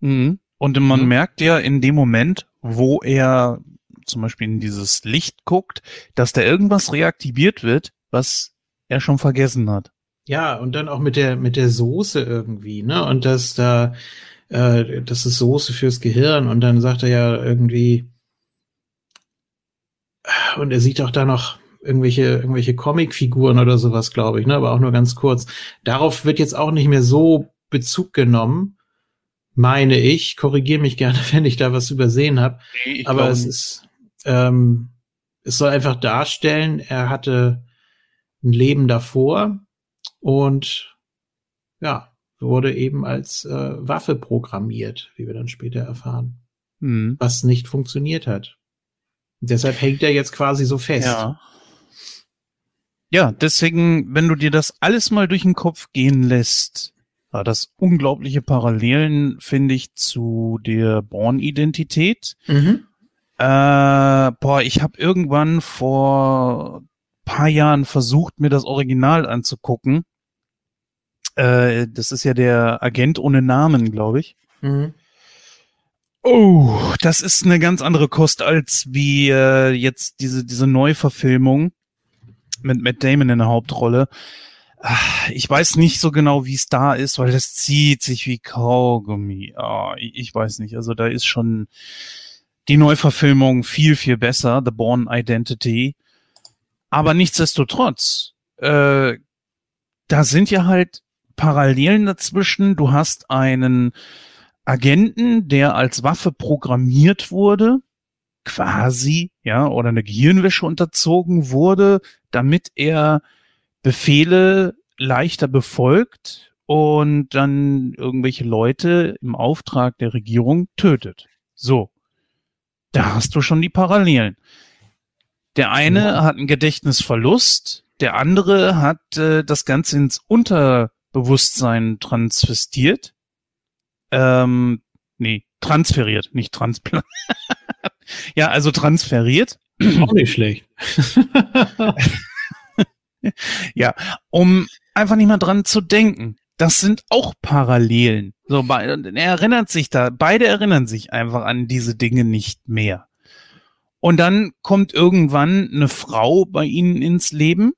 Mhm. Und man mhm. merkt ja in dem Moment, wo er zum Beispiel in dieses Licht guckt, dass da irgendwas reaktiviert wird, was er schon vergessen hat. Ja, und dann auch mit der, mit der Soße irgendwie, ne? Und dass da, äh, das ist Soße fürs Gehirn und dann sagt er ja irgendwie, und er sieht auch da noch irgendwelche, irgendwelche Comicfiguren oder sowas, glaube ich, ne? Aber auch nur ganz kurz. Darauf wird jetzt auch nicht mehr so Bezug genommen, meine ich. Korrigiere mich gerne, wenn ich da was übersehen habe. Nee, Aber es ist, ähm, es soll einfach darstellen, er hatte ein Leben davor und ja, wurde eben als äh, Waffe programmiert, wie wir dann später erfahren, mhm. was nicht funktioniert hat. Und deshalb hängt er jetzt quasi so fest. Ja. Ja, deswegen, wenn du dir das alles mal durch den Kopf gehen lässt, war das unglaubliche Parallelen, finde ich, zu der Born-Identität. Mhm. Äh, boah, ich habe irgendwann vor paar Jahren versucht, mir das Original anzugucken. Äh, das ist ja der Agent ohne Namen, glaube ich. Mhm. Oh, das ist eine ganz andere Kost als wie äh, jetzt diese diese Neuverfilmung mit Matt Damon in der Hauptrolle. Ah, ich weiß nicht so genau, wie es da ist, weil das zieht sich wie Kaugummi. Oh, ich weiß nicht. Also da ist schon die Neuverfilmung viel, viel besser, The Born Identity. Aber nichtsdestotrotz, äh, da sind ja halt Parallelen dazwischen. Du hast einen Agenten, der als Waffe programmiert wurde, quasi, ja, oder eine Gehirnwäsche unterzogen wurde, damit er Befehle leichter befolgt und dann irgendwelche Leute im Auftrag der Regierung tötet. So. Da hast du schon die Parallelen. Der eine ja. hat einen Gedächtnisverlust, der andere hat äh, das Ganze ins Unterbewusstsein transvestiert. Ähm, nee, transferiert, nicht transplant. ja, also transferiert. Auch nicht schlecht. ja, um einfach nicht mal dran zu denken. Das sind auch Parallelen. So, er erinnert sich da, beide erinnern sich einfach an diese Dinge nicht mehr. Und dann kommt irgendwann eine Frau bei ihnen ins Leben.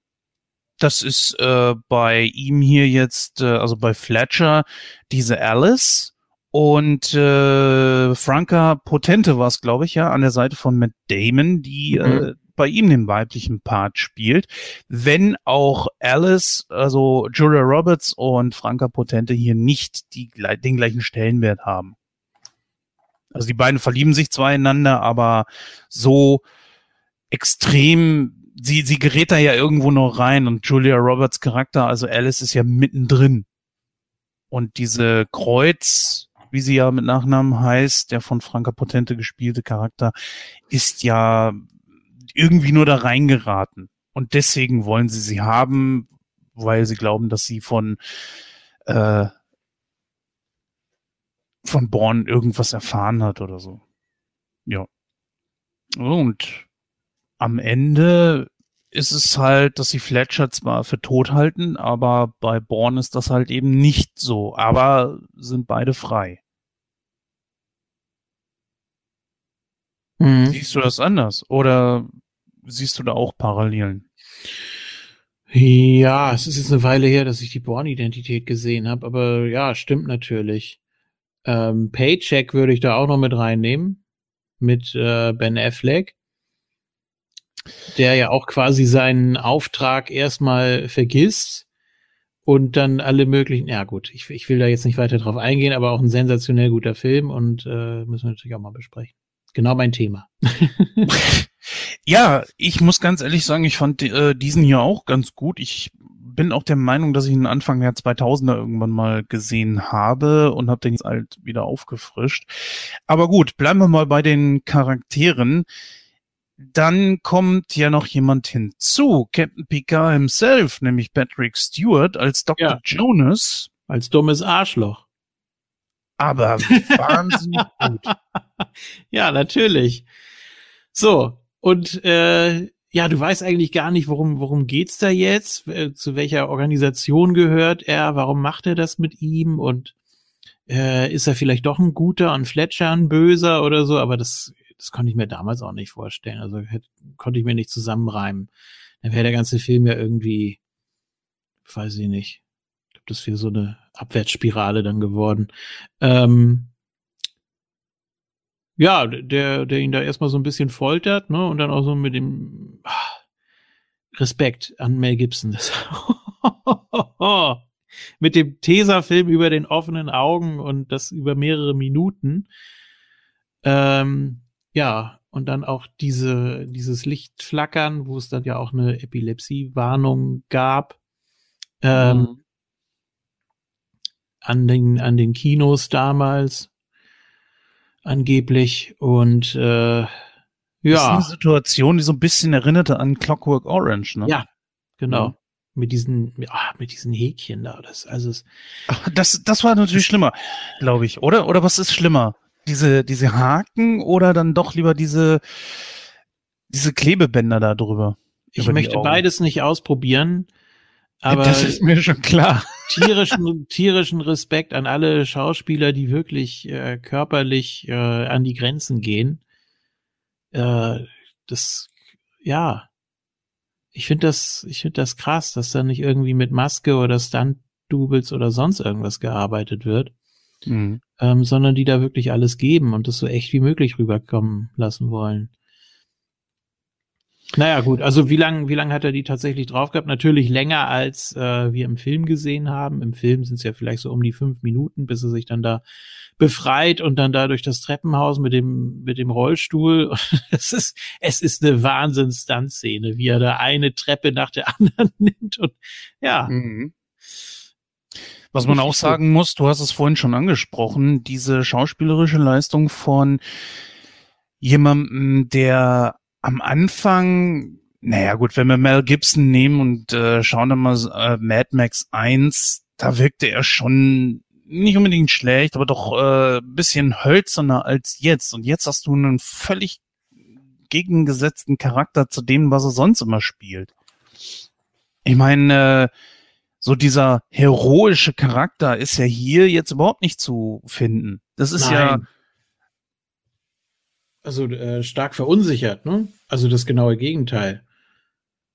Das ist äh, bei ihm hier jetzt, äh, also bei Fletcher, diese Alice. Und äh, Franka Potente war es, glaube ich, ja, an der Seite von Matt Damon, die mhm. äh, bei ihm den weiblichen Part spielt, wenn auch Alice, also Julia Roberts und Franka Potente hier nicht die, den gleichen Stellenwert haben. Also die beiden verlieben sich zwar einander, aber so extrem, sie, sie gerät da ja irgendwo noch rein und Julia Roberts Charakter, also Alice ist ja mittendrin. Und diese Kreuz, wie sie ja mit Nachnamen heißt, der von Franka Potente gespielte Charakter, ist ja irgendwie nur da reingeraten. Und deswegen wollen sie sie haben, weil sie glauben, dass sie von äh, von Born irgendwas erfahren hat oder so. Ja. Und am Ende ist es halt, dass sie Fletcher zwar für tot halten, aber bei Born ist das halt eben nicht so. Aber sind beide frei. Mhm. Siehst du das anders? Oder siehst du da auch Parallelen? Ja, es ist jetzt eine Weile her, dass ich die Born-Identität gesehen habe, aber ja, stimmt natürlich. Ähm, Paycheck würde ich da auch noch mit reinnehmen, mit äh, Ben Affleck, der ja auch quasi seinen Auftrag erstmal vergisst und dann alle möglichen, ja gut, ich, ich will da jetzt nicht weiter drauf eingehen, aber auch ein sensationell guter Film und äh, müssen wir natürlich auch mal besprechen. Genau mein Thema. Ja, ich muss ganz ehrlich sagen, ich fand äh, diesen hier auch ganz gut. Ich bin auch der Meinung, dass ich ihn Anfang der 2000er irgendwann mal gesehen habe und habe den jetzt halt wieder aufgefrischt. Aber gut, bleiben wir mal bei den Charakteren. Dann kommt ja noch jemand hinzu, Captain Picard himself, nämlich Patrick Stewart als Dr. Ja. Jonas. Als dummes Arschloch. Aber wahnsinnig gut. Ja, natürlich. So, und äh, ja, du weißt eigentlich gar nicht, worum, worum geht's da jetzt, äh, zu welcher Organisation gehört er, warum macht er das mit ihm und äh, ist er vielleicht doch ein guter und Fletcher ein böser oder so, aber das, das konnte ich mir damals auch nicht vorstellen. Also hätte, konnte ich mir nicht zusammenreimen. Dann wäre der ganze Film ja irgendwie, weiß ich nicht. Ich glaube, das wäre so eine Abwärtsspirale dann geworden. Ähm, ja, der, der ihn da erstmal so ein bisschen foltert, ne, und dann auch so mit dem ah, Respekt an Mel Gibson. Das, mit dem Tesafilm über den offenen Augen und das über mehrere Minuten. Ähm, ja, und dann auch diese, dieses Lichtflackern, wo es dann ja auch eine Epilepsie-Warnung gab. Ähm, mhm. an den, an den Kinos damals angeblich und äh, ja. Das ist eine Situation, die so ein bisschen erinnerte an Clockwork Orange, ne? Ja, genau. Mhm. Mit diesen, ah, mit diesen Häkchen da. Das, also es, das, das war natürlich schlimmer, glaube ich, oder? Oder was ist schlimmer? Diese, diese Haken oder dann doch lieber diese, diese Klebebänder da drüber? Ich möchte beides nicht ausprobieren. Aber das ist mir schon klar. Tierischen, tierischen Respekt an alle Schauspieler, die wirklich äh, körperlich äh, an die Grenzen gehen. Äh, das, ja, ich finde das, ich finde das krass, dass da nicht irgendwie mit Maske oder Stunt-Doubles oder sonst irgendwas gearbeitet wird, mhm. ähm, sondern die da wirklich alles geben und das so echt wie möglich rüberkommen lassen wollen. Naja, gut, also wie lange wie lang hat er die tatsächlich drauf gehabt? Natürlich länger, als äh, wir im Film gesehen haben. Im Film sind es ja vielleicht so um die fünf Minuten, bis er sich dann da befreit und dann da durch das Treppenhaus mit dem, mit dem Rollstuhl. es ist, es ist eine Wahnsinns-Stunt-Szene, wie er da eine Treppe nach der anderen nimmt und ja. Mhm. Was man auch sagen muss, du hast es vorhin schon angesprochen, diese schauspielerische Leistung von jemandem, der am Anfang, naja gut, wenn wir Mel Gibson nehmen und äh, schauen dann mal äh, Mad Max 1, da wirkte er schon nicht unbedingt schlecht, aber doch äh, bisschen hölzerner als jetzt. Und jetzt hast du einen völlig gegengesetzten Charakter zu dem, was er sonst immer spielt. Ich meine, äh, so dieser heroische Charakter ist ja hier jetzt überhaupt nicht zu finden. Das ist Nein. ja also äh, stark verunsichert, ne? Also das genaue Gegenteil.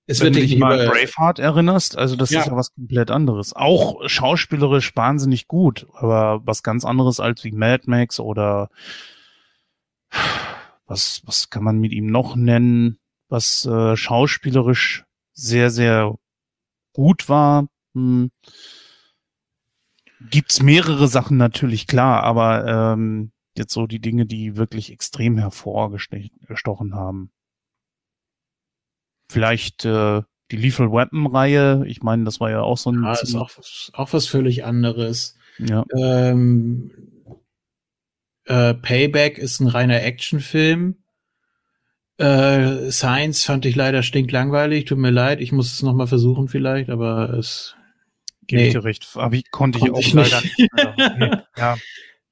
Es Wenn wird du dich mal an Braveheart erinnerst, also das ja. ist ja was komplett anderes. Auch schauspielerisch wahnsinnig gut, aber was ganz anderes als wie Mad Max oder was, was kann man mit ihm noch nennen, was äh, schauspielerisch sehr, sehr gut war. Hm. Gibt's mehrere Sachen natürlich, klar, aber ähm, jetzt so die Dinge, die wirklich extrem hervorgestochen haben. Vielleicht äh, die Lethal Weapon Reihe, ich meine, das war ja auch so ein. Ja, ist auch, auch was völlig anderes. Ja. Ähm, äh, Payback ist ein reiner Actionfilm. Äh, Science fand ich leider stinklangweilig, tut mir leid, ich muss es nochmal versuchen vielleicht, aber es. Gebe nee. ich dir recht, aber ich konnte ich auch ich leider nicht. nicht mehr. ja.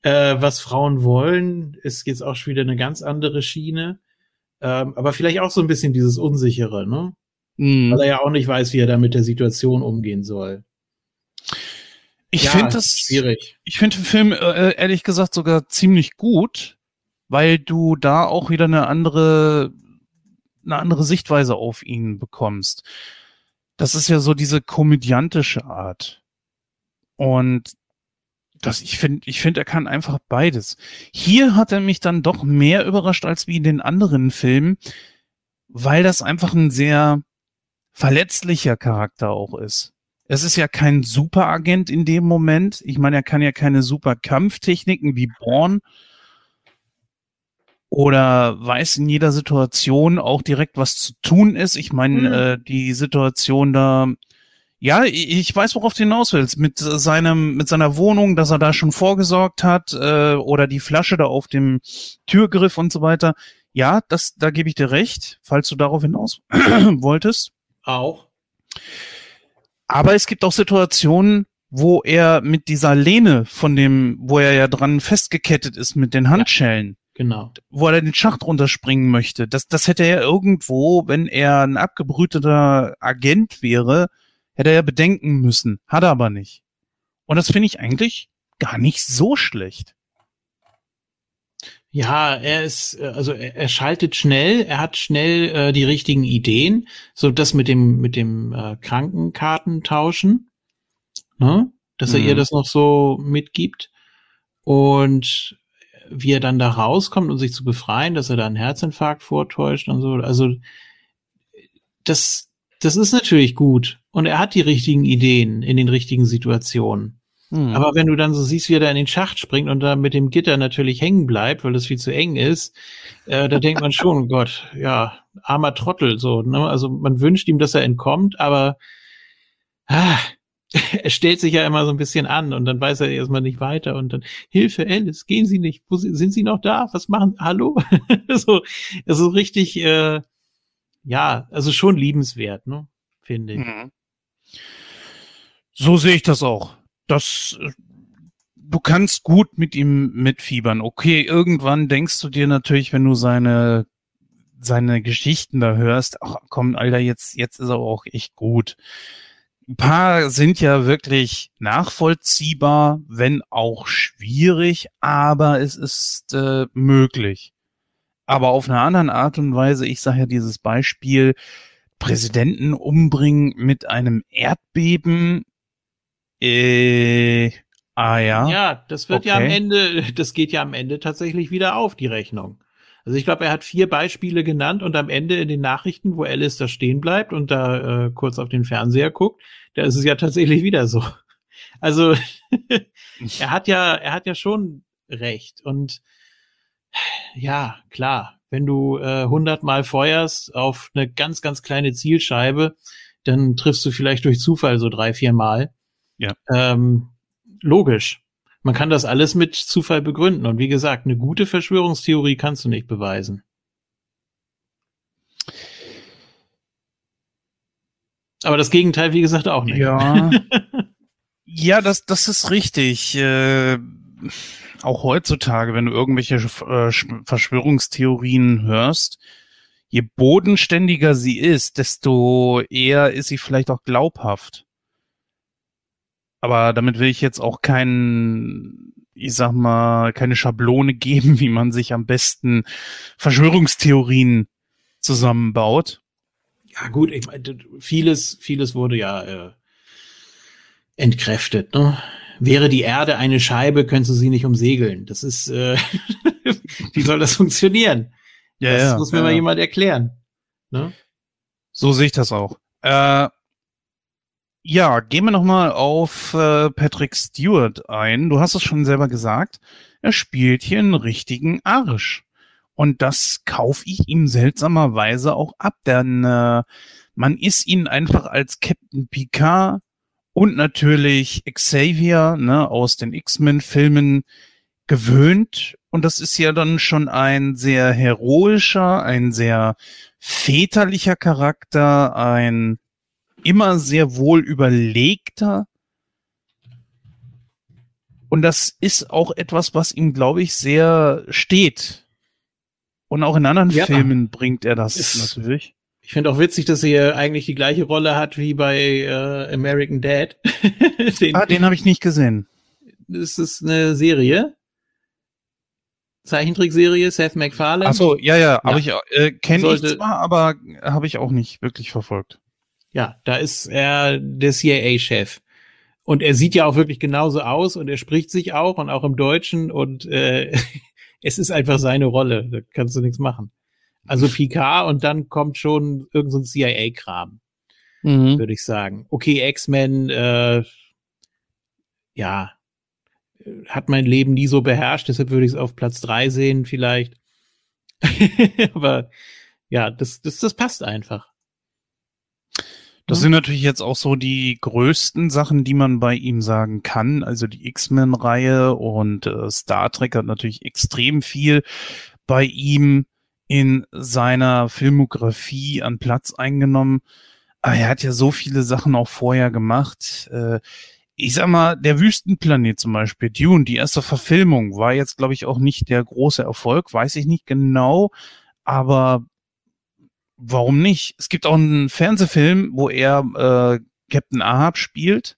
Äh, was Frauen wollen, ist jetzt auch schon wieder eine ganz andere Schiene. Ähm, aber vielleicht auch so ein bisschen dieses Unsichere, ne? Mm. Weil er ja auch nicht weiß, wie er da mit der Situation umgehen soll. Ich ja, finde das schwierig. Ich finde den Film äh, ehrlich gesagt sogar ziemlich gut, weil du da auch wieder eine andere eine andere Sichtweise auf ihn bekommst. Das ist ja so diese komödiantische Art. Und das, ich finde, ich finde, er kann einfach beides. Hier hat er mich dann doch mehr überrascht als wie in den anderen Filmen, weil das einfach ein sehr verletzlicher Charakter auch ist. Es ist ja kein Superagent in dem Moment. Ich meine, er kann ja keine super Kampftechniken wie Born oder weiß in jeder Situation auch direkt, was zu tun ist. Ich meine, mhm. äh, die Situation da ja, ich weiß, worauf du hinaus willst. Mit seinem, mit seiner Wohnung, dass er da schon vorgesorgt hat, äh, oder die Flasche da auf dem Türgriff und so weiter. Ja, das, da gebe ich dir recht, falls du darauf hinaus wolltest. Auch. Aber es gibt auch Situationen, wo er mit dieser Lehne von dem, wo er ja dran festgekettet ist mit den Handschellen, Genau. wo er den Schacht runterspringen möchte. Das, das hätte er irgendwo, wenn er ein abgebrüteter Agent wäre, hätte er ja bedenken müssen. Hat er aber nicht. Und das finde ich eigentlich gar nicht so schlecht. Ja, er ist, äh, also er, er schaltet schnell, er hat schnell äh, die richtigen Ideen, so das mit dem, mit dem äh, Krankenkartentauschen, ne? dass er Mhm. ihr das noch so mitgibt. Und wie er dann da rauskommt, um sich zu befreien, dass er da einen Herzinfarkt vortäuscht und so. Also das, das ist natürlich gut. Und er hat die richtigen Ideen in den richtigen Situationen. Hm. Aber wenn du dann so siehst, wie er da in den Schacht springt und da mit dem Gitter natürlich hängen bleibt, weil das viel zu eng ist, äh, da denkt man schon, Gott, ja, armer Trottel, so, ne? Also man wünscht ihm, dass er entkommt, aber ah, er stellt sich ja immer so ein bisschen an und dann weiß er erstmal nicht weiter und dann, Hilfe, Alice, gehen Sie nicht, Wo sind Sie noch da? Was machen, hallo? so, also richtig, äh, ja, also schon liebenswert, ne? Finde ich. Mhm. So sehe ich das auch. Das, du kannst gut mit ihm mitfiebern. Okay, irgendwann denkst du dir natürlich, wenn du seine, seine Geschichten da hörst, ach komm, Alter, jetzt, jetzt ist er auch echt gut. Ein paar sind ja wirklich nachvollziehbar, wenn auch schwierig, aber es ist äh, möglich. Aber auf eine andere Art und Weise, ich sage ja dieses Beispiel, Präsidenten umbringen mit einem Erdbeben, äh, ah ja. Ja, das wird ja am Okay. Ende, das geht ja am Ende tatsächlich wieder auf, die Rechnung. Also ich glaube, er hat vier Beispiele genannt und am Ende in den Nachrichten, wo Alice da stehen bleibt und da äh, kurz auf den Fernseher guckt, da ist es ja tatsächlich wieder so. Also er hat ja, er hat ja schon recht und ja, klar, wenn du äh, 100 Mal feuerst auf eine ganz, ganz kleine Zielscheibe, dann triffst du vielleicht durch Zufall so drei, vier Mal. Ja. Ähm, logisch. Man kann das alles mit Zufall begründen. Und wie gesagt, eine gute Verschwörungstheorie kannst du nicht beweisen. Aber das Gegenteil, wie gesagt, auch nicht. Ja. ja, das, das ist richtig. Äh, auch heutzutage, wenn du irgendwelche äh, Verschwörungstheorien hörst, je bodenständiger sie ist, desto eher ist sie vielleicht auch glaubhaft. Aber damit will ich jetzt auch keinen, ich sag mal, keine Schablone geben, wie man sich am besten Verschwörungstheorien zusammenbaut. Ja, gut, ich meine, vieles, vieles wurde ja äh, entkräftet, ne? Wäre die Erde eine Scheibe, könntest du sie nicht umsegeln. Das ist, äh, wie soll das funktionieren? Ja, das ja, muss mir ja. mal jemand erklären. Ne? So sehe ich das auch. Äh, ja, gehen wir nochmal auf äh, Patrick Stewart ein. Du hast es schon selber gesagt. Er spielt hier einen richtigen Arsch. Und das kaufe ich ihm seltsamerweise auch ab, denn äh, man ist ihn einfach als Captain Picard und natürlich Xavier ne, aus den X-Men-Filmen gewöhnt. Und das ist ja dann schon ein sehr heroischer, ein sehr väterlicher Charakter, ein immer sehr wohl überlegter. Und das ist auch etwas, was ihm, glaube ich, sehr steht. Und auch in anderen Ja. Filmen bringt er das Ist- natürlich. Ich finde auch witzig, dass er eigentlich die gleiche Rolle hat wie bei äh, American Dad. den, Ah, den habe ich nicht gesehen. das ist eine Serie. Zeichentrickserie, Seth MacFarlane. Ach so, ja, ja, aber ich äh, kenne ich zwar, aber habe ich auch nicht wirklich verfolgt. Ja, da ist er der CIA-Chef. Und er sieht ja auch wirklich genauso aus und er spricht sich auch und auch im Deutschen und äh, es ist einfach seine Rolle. Da kannst du nichts machen. Also Picard und dann kommt schon irgend so CIA-Kram, Mhm. würde ich sagen. Okay, X-Men, äh, ja, hat mein Leben nie so beherrscht, deshalb würde ich es auf Platz drei sehen vielleicht. Aber ja, das, das, das passt einfach. Das Mhm. sind natürlich jetzt auch so die größten Sachen, die man bei ihm sagen kann. Also die X-Men-Reihe und äh, Star Trek hat natürlich extrem viel bei ihm in seiner Filmografie an Platz eingenommen. Aber er hat ja so viele Sachen auch vorher gemacht. Äh, ich sag mal, der Wüstenplanet zum Beispiel, Dune, die erste Verfilmung, war jetzt, glaube ich, auch nicht der große Erfolg, weiß ich nicht genau, aber warum nicht? Es gibt auch einen Fernsehfilm, wo er äh, Captain Ahab spielt.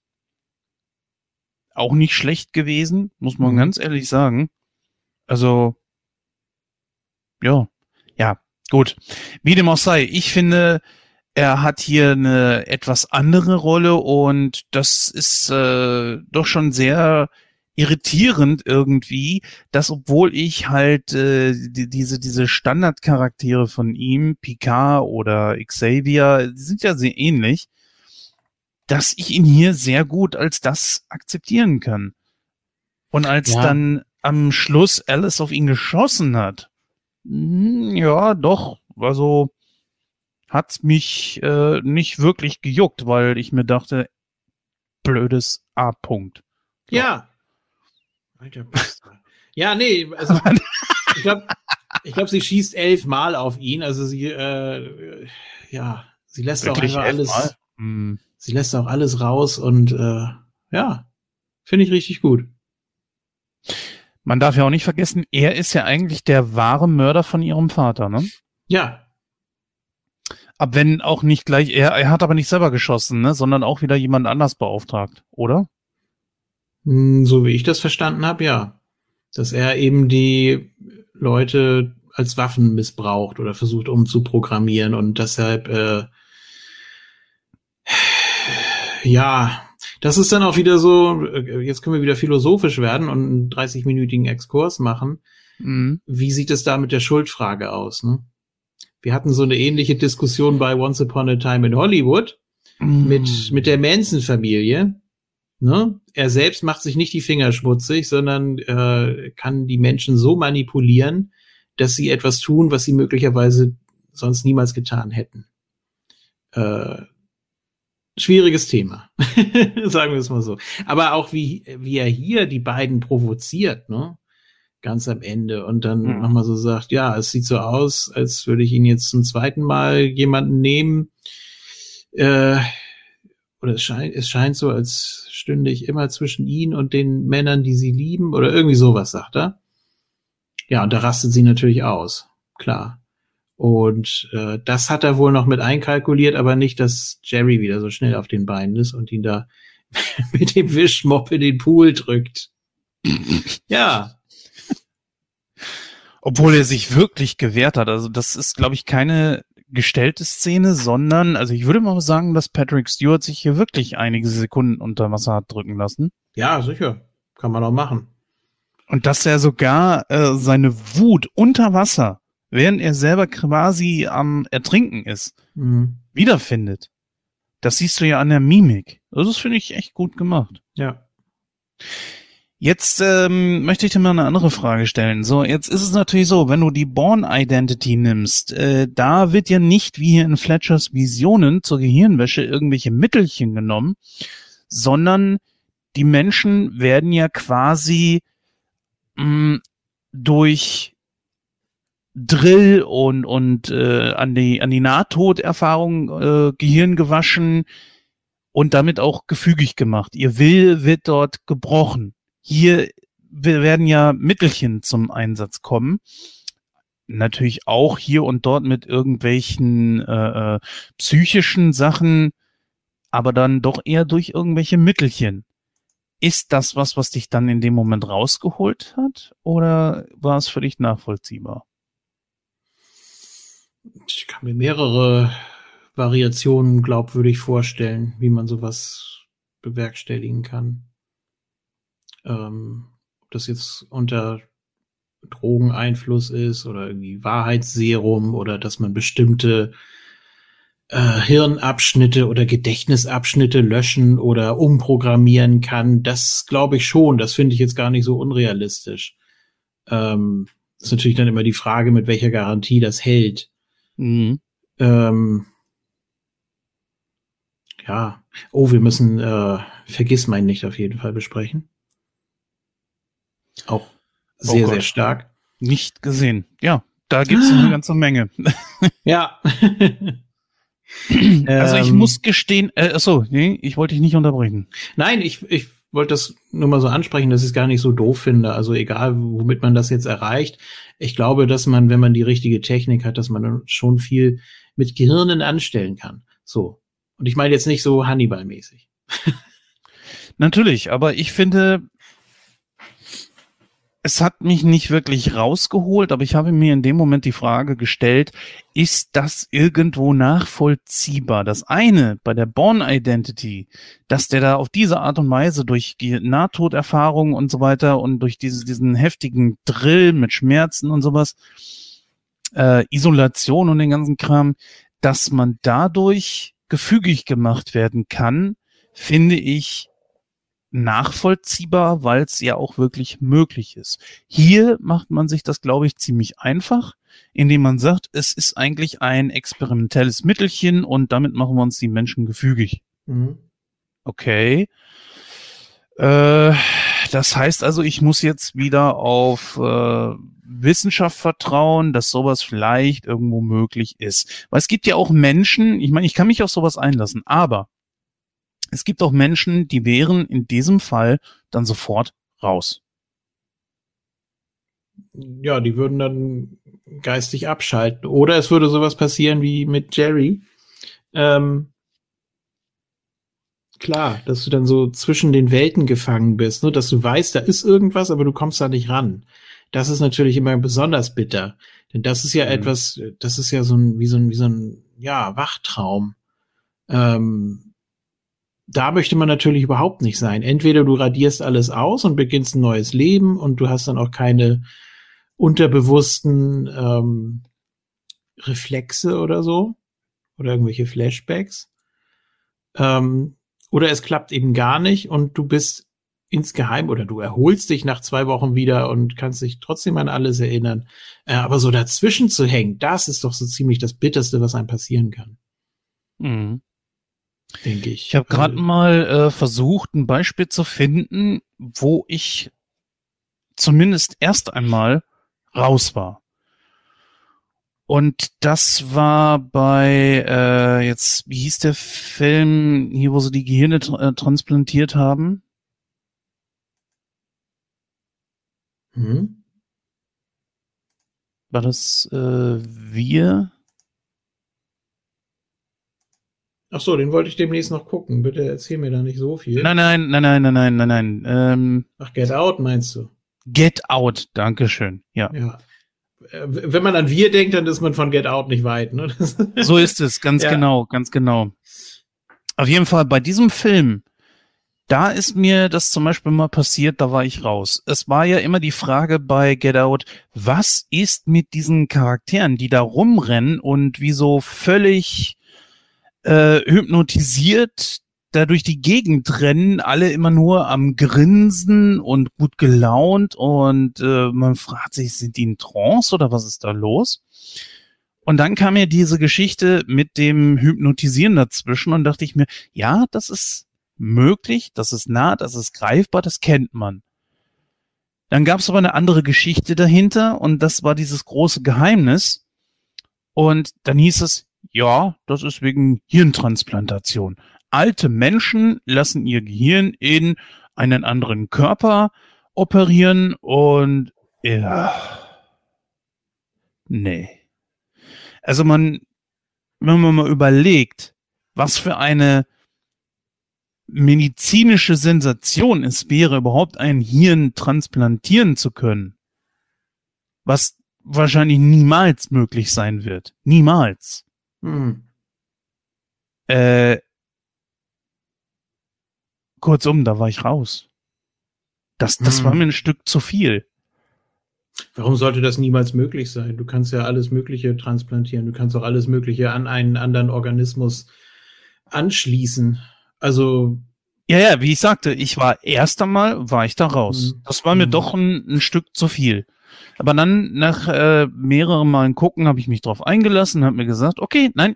Auch nicht schlecht gewesen, muss man mhm. ganz ehrlich sagen. Also, ja, ja, gut. Wie dem auch sei, ich finde, er hat hier eine etwas andere Rolle und das ist äh, doch schon sehr irritierend irgendwie, dass obwohl ich halt äh, die, diese diese Standardcharaktere von ihm, Picard oder Xavier, die sind ja sehr ähnlich, dass ich ihn hier sehr gut als das akzeptieren kann. Und als ja. dann am Schluss Alice auf ihn geschossen hat, hm, ja, doch, also hat mich äh, nicht wirklich gejuckt, weil ich mir dachte, blödes A-Punkt. So. Ja. Alter Bastard. Ja, nee, also ich glaube, ich glaub, sie schießt elfmal auf ihn, also sie, äh, ja, sie lässt wirklich auch einfach alles, hm. sie lässt auch alles raus und äh, ja, finde ich richtig gut. Man darf ja auch nicht vergessen, er ist ja eigentlich der wahre Mörder von ihrem Vater, ne? Ja, Ab wenn auch nicht gleich, er, er hat aber nicht selber geschossen, ne, sondern auch wieder jemand anders beauftragt, oder? Hm, so wie ich das verstanden habe, ja. Dass er eben die Leute als Waffen missbraucht oder versucht umzuprogrammieren und deshalb, äh, ja, das ist dann auch wieder so, äh, jetzt können wir wieder philosophisch werden und einen 30-minütigen Exkurs machen. Mhm. Wie sieht es da mit der Schuldfrage aus? Ne? Wir hatten so eine ähnliche Diskussion bei Once Upon a Time in Hollywood mm. mit, mit der Manson-Familie. Ne? Er selbst macht sich nicht die Finger schmutzig, sondern äh, kann die Menschen so manipulieren, dass sie etwas tun, was sie möglicherweise sonst niemals getan hätten. Äh, schwieriges Thema, sagen wir es mal so. Aber auch wie, wie er hier die beiden provoziert, ne? ganz am Ende und dann mhm. nochmal so sagt, ja, es sieht so aus, als würde ich ihn jetzt zum zweiten Mal jemanden nehmen. Äh, oder es scheint, es scheint so, als stünde ich immer zwischen ihn und den Männern, die sie lieben, oder irgendwie sowas, sagt er. Ja, und da rastet sie natürlich aus, klar. Und äh, das hat er wohl noch mit einkalkuliert, aber nicht, dass Jerry wieder so schnell auf den Beinen ist und ihn da mit dem Wischmopp in den Pool drückt. ja, obwohl er sich wirklich gewehrt hat. Also das ist, glaube ich, keine gestellte Szene, sondern, also ich würde mal sagen, dass Patrick Stewart sich hier wirklich einige Sekunden unter Wasser hat drücken lassen. Ja, sicher. Kann man auch machen. Und dass er sogar äh, seine Wut unter Wasser, während er selber quasi am Ertrinken ist, mhm. wiederfindet. Das siehst du ja an der Mimik. Also das finde ich echt gut gemacht. Ja. Jetzt ähm, möchte ich dir mal eine andere Frage stellen. So, jetzt ist es natürlich so, wenn du die Born Identity nimmst, äh, da wird ja nicht wie hier in Fletchers Visionen zur Gehirnwäsche irgendwelche Mittelchen genommen, sondern die Menschen werden ja quasi mh, mm, durch Drill und und äh, an die an die Nahtoderfahrung äh, Gehirn gewaschen und damit auch gefügig gemacht. Ihr Will wird dort gebrochen. Hier werden ja Mittelchen zum Einsatz kommen. Natürlich auch hier und dort mit irgendwelchen äh, äh, psychischen Sachen, aber dann doch eher durch irgendwelche Mittelchen. Ist das was, was dich dann in dem Moment rausgeholt hat? Oder war es für dich nachvollziehbar? Ich kann mir mehrere Variationen glaubwürdig vorstellen, wie man sowas bewerkstelligen kann ähm, ob das jetzt unter Drogeneinfluss ist oder irgendwie Wahrheitsserum oder dass man bestimmte äh, Hirnabschnitte oder Gedächtnisabschnitte löschen oder umprogrammieren kann. Das glaube ich schon. Das finde ich jetzt gar nicht so unrealistisch. Ähm, ist natürlich dann immer die Frage, mit welcher Garantie das hält. Mhm. Ähm, ja. Oh, wir müssen äh, Vergiss mein nicht auf jeden Fall besprechen. Auch sehr, oh sehr stark. Nicht gesehen. Ja, Da gibt's eine ganze Menge. Ja. Also ich Ähm, muss gestehen, äh, achso, nee, ich wollte dich nicht unterbrechen. Nein, ich, ich wollte das nur mal so ansprechen, dass ich es gar nicht so doof finde. Also egal, womit man das jetzt erreicht. Ich glaube, dass man, wenn man die richtige Technik hat, dass man schon viel mit Gehirnen anstellen kann. So. Und ich meine jetzt nicht so Hannibal-mäßig. Natürlich, aber ich finde, es hat mich nicht wirklich rausgeholt, aber ich habe mir in dem Moment die Frage gestellt, ist das irgendwo nachvollziehbar? Das eine bei der Born Identity, dass der da auf diese Art und Weise durch die Nahtoderfahrung und so weiter und durch diese, diesen heftigen Drill mit Schmerzen und sowas, äh, Isolation und den ganzen Kram, dass man dadurch gefügig gemacht werden kann, finde ich nachvollziehbar, weil es ja auch wirklich möglich ist. Hier macht man sich das, glaube ich, ziemlich einfach, indem man sagt, es ist eigentlich ein experimentelles Mittelchen und damit machen wir uns die Menschen gefügig. Okay. Äh, das heißt also, ich muss jetzt wieder auf äh, Wissenschaft vertrauen, dass sowas vielleicht irgendwo möglich ist. Weil es gibt ja auch Menschen, ich meine, ich kann mich auf sowas einlassen, aber es gibt auch Menschen, die wären in diesem Fall dann sofort raus. Ja, die würden dann geistig abschalten. Oder es würde sowas passieren wie mit Jerry. Ähm, klar, dass du dann so zwischen den Welten gefangen bist, ne? dass du weißt, da ist irgendwas, aber du kommst da nicht ran. Das ist natürlich immer besonders bitter. Denn das ist ja Mhm. etwas, das ist ja so ein, wie so ein, wie so ein, ja, Wachtraum. Ähm, da möchte man natürlich überhaupt nicht sein. Entweder du radierst alles aus und beginnst ein neues Leben und du hast dann auch keine unterbewussten ähm, Reflexe oder so oder irgendwelche Flashbacks. Ähm, oder es klappt eben gar nicht und du bist insgeheim oder du erholst dich nach zwei Wochen wieder und kannst dich trotzdem an alles erinnern. Äh, aber so dazwischen zu hängen, das ist doch so ziemlich das Bitterste, was einem passieren kann, Mhm. Denke ich. Ich habe gerade Also, mal äh, versucht, ein Beispiel zu finden, wo ich zumindest erst einmal raus war. Und das war bei, äh, jetzt, wie hieß der Film, hier, wo sie die Gehirne tra äh, transplantiert haben? hm? War das äh, Wir? Ach so, den wollte ich demnächst noch gucken. Bitte erzähl mir da nicht so viel. Nein, nein, nein, nein, nein, nein, nein, nein. Ähm, Ach, Get Out meinst du? Get Out, Dankeschön. Ja, Ja. Äh, Wenn man an wir denkt, dann ist man von Get Out nicht weit, ne? So ist es, ganz Ja. genau, ganz genau. Auf jeden Fall, bei diesem Film, da ist mir das zum Beispiel mal passiert, da war ich raus. Es war ja immer die Frage bei Get Out, was ist mit diesen Charakteren, die da rumrennen und wie so völlig äh, hypnotisiert da durch die Gegend rennen, alle immer nur am Grinsen und gut gelaunt und äh, man fragt sich, sind die in Trance oder was ist da los? Und dann kam mir diese Geschichte mit dem Hypnotisieren dazwischen und dachte ich mir, ja, das ist möglich, das ist nah, das ist greifbar, das kennt man. Dann gab es aber eine andere Geschichte dahinter und das war dieses große Geheimnis. Und dann hieß es, ja, das ist wegen Hirntransplantation. Alte Menschen lassen ihr Gehirn in einen anderen Körper operieren und ja, nee. Also man, wenn man mal überlegt, was für eine medizinische Sensation es wäre, überhaupt ein Hirn transplantieren zu können, was wahrscheinlich niemals möglich sein wird. Niemals. Hm. Äh, kurzum, da war ich raus. Das, das Hm. war mir ein Stück zu viel. Warum sollte das niemals möglich sein? Du kannst ja alles Mögliche transplantieren. Du kannst auch alles Mögliche an einen anderen Organismus anschließen. Also, Ja, ja, wie ich sagte, ich war erst einmal, war ich da raus. Mhm. Das war mir Mhm. doch ein, ein Stück zu viel. Aber dann nach äh, mehreren Malen gucken, habe ich mich drauf eingelassen, habe mir gesagt, okay, nein,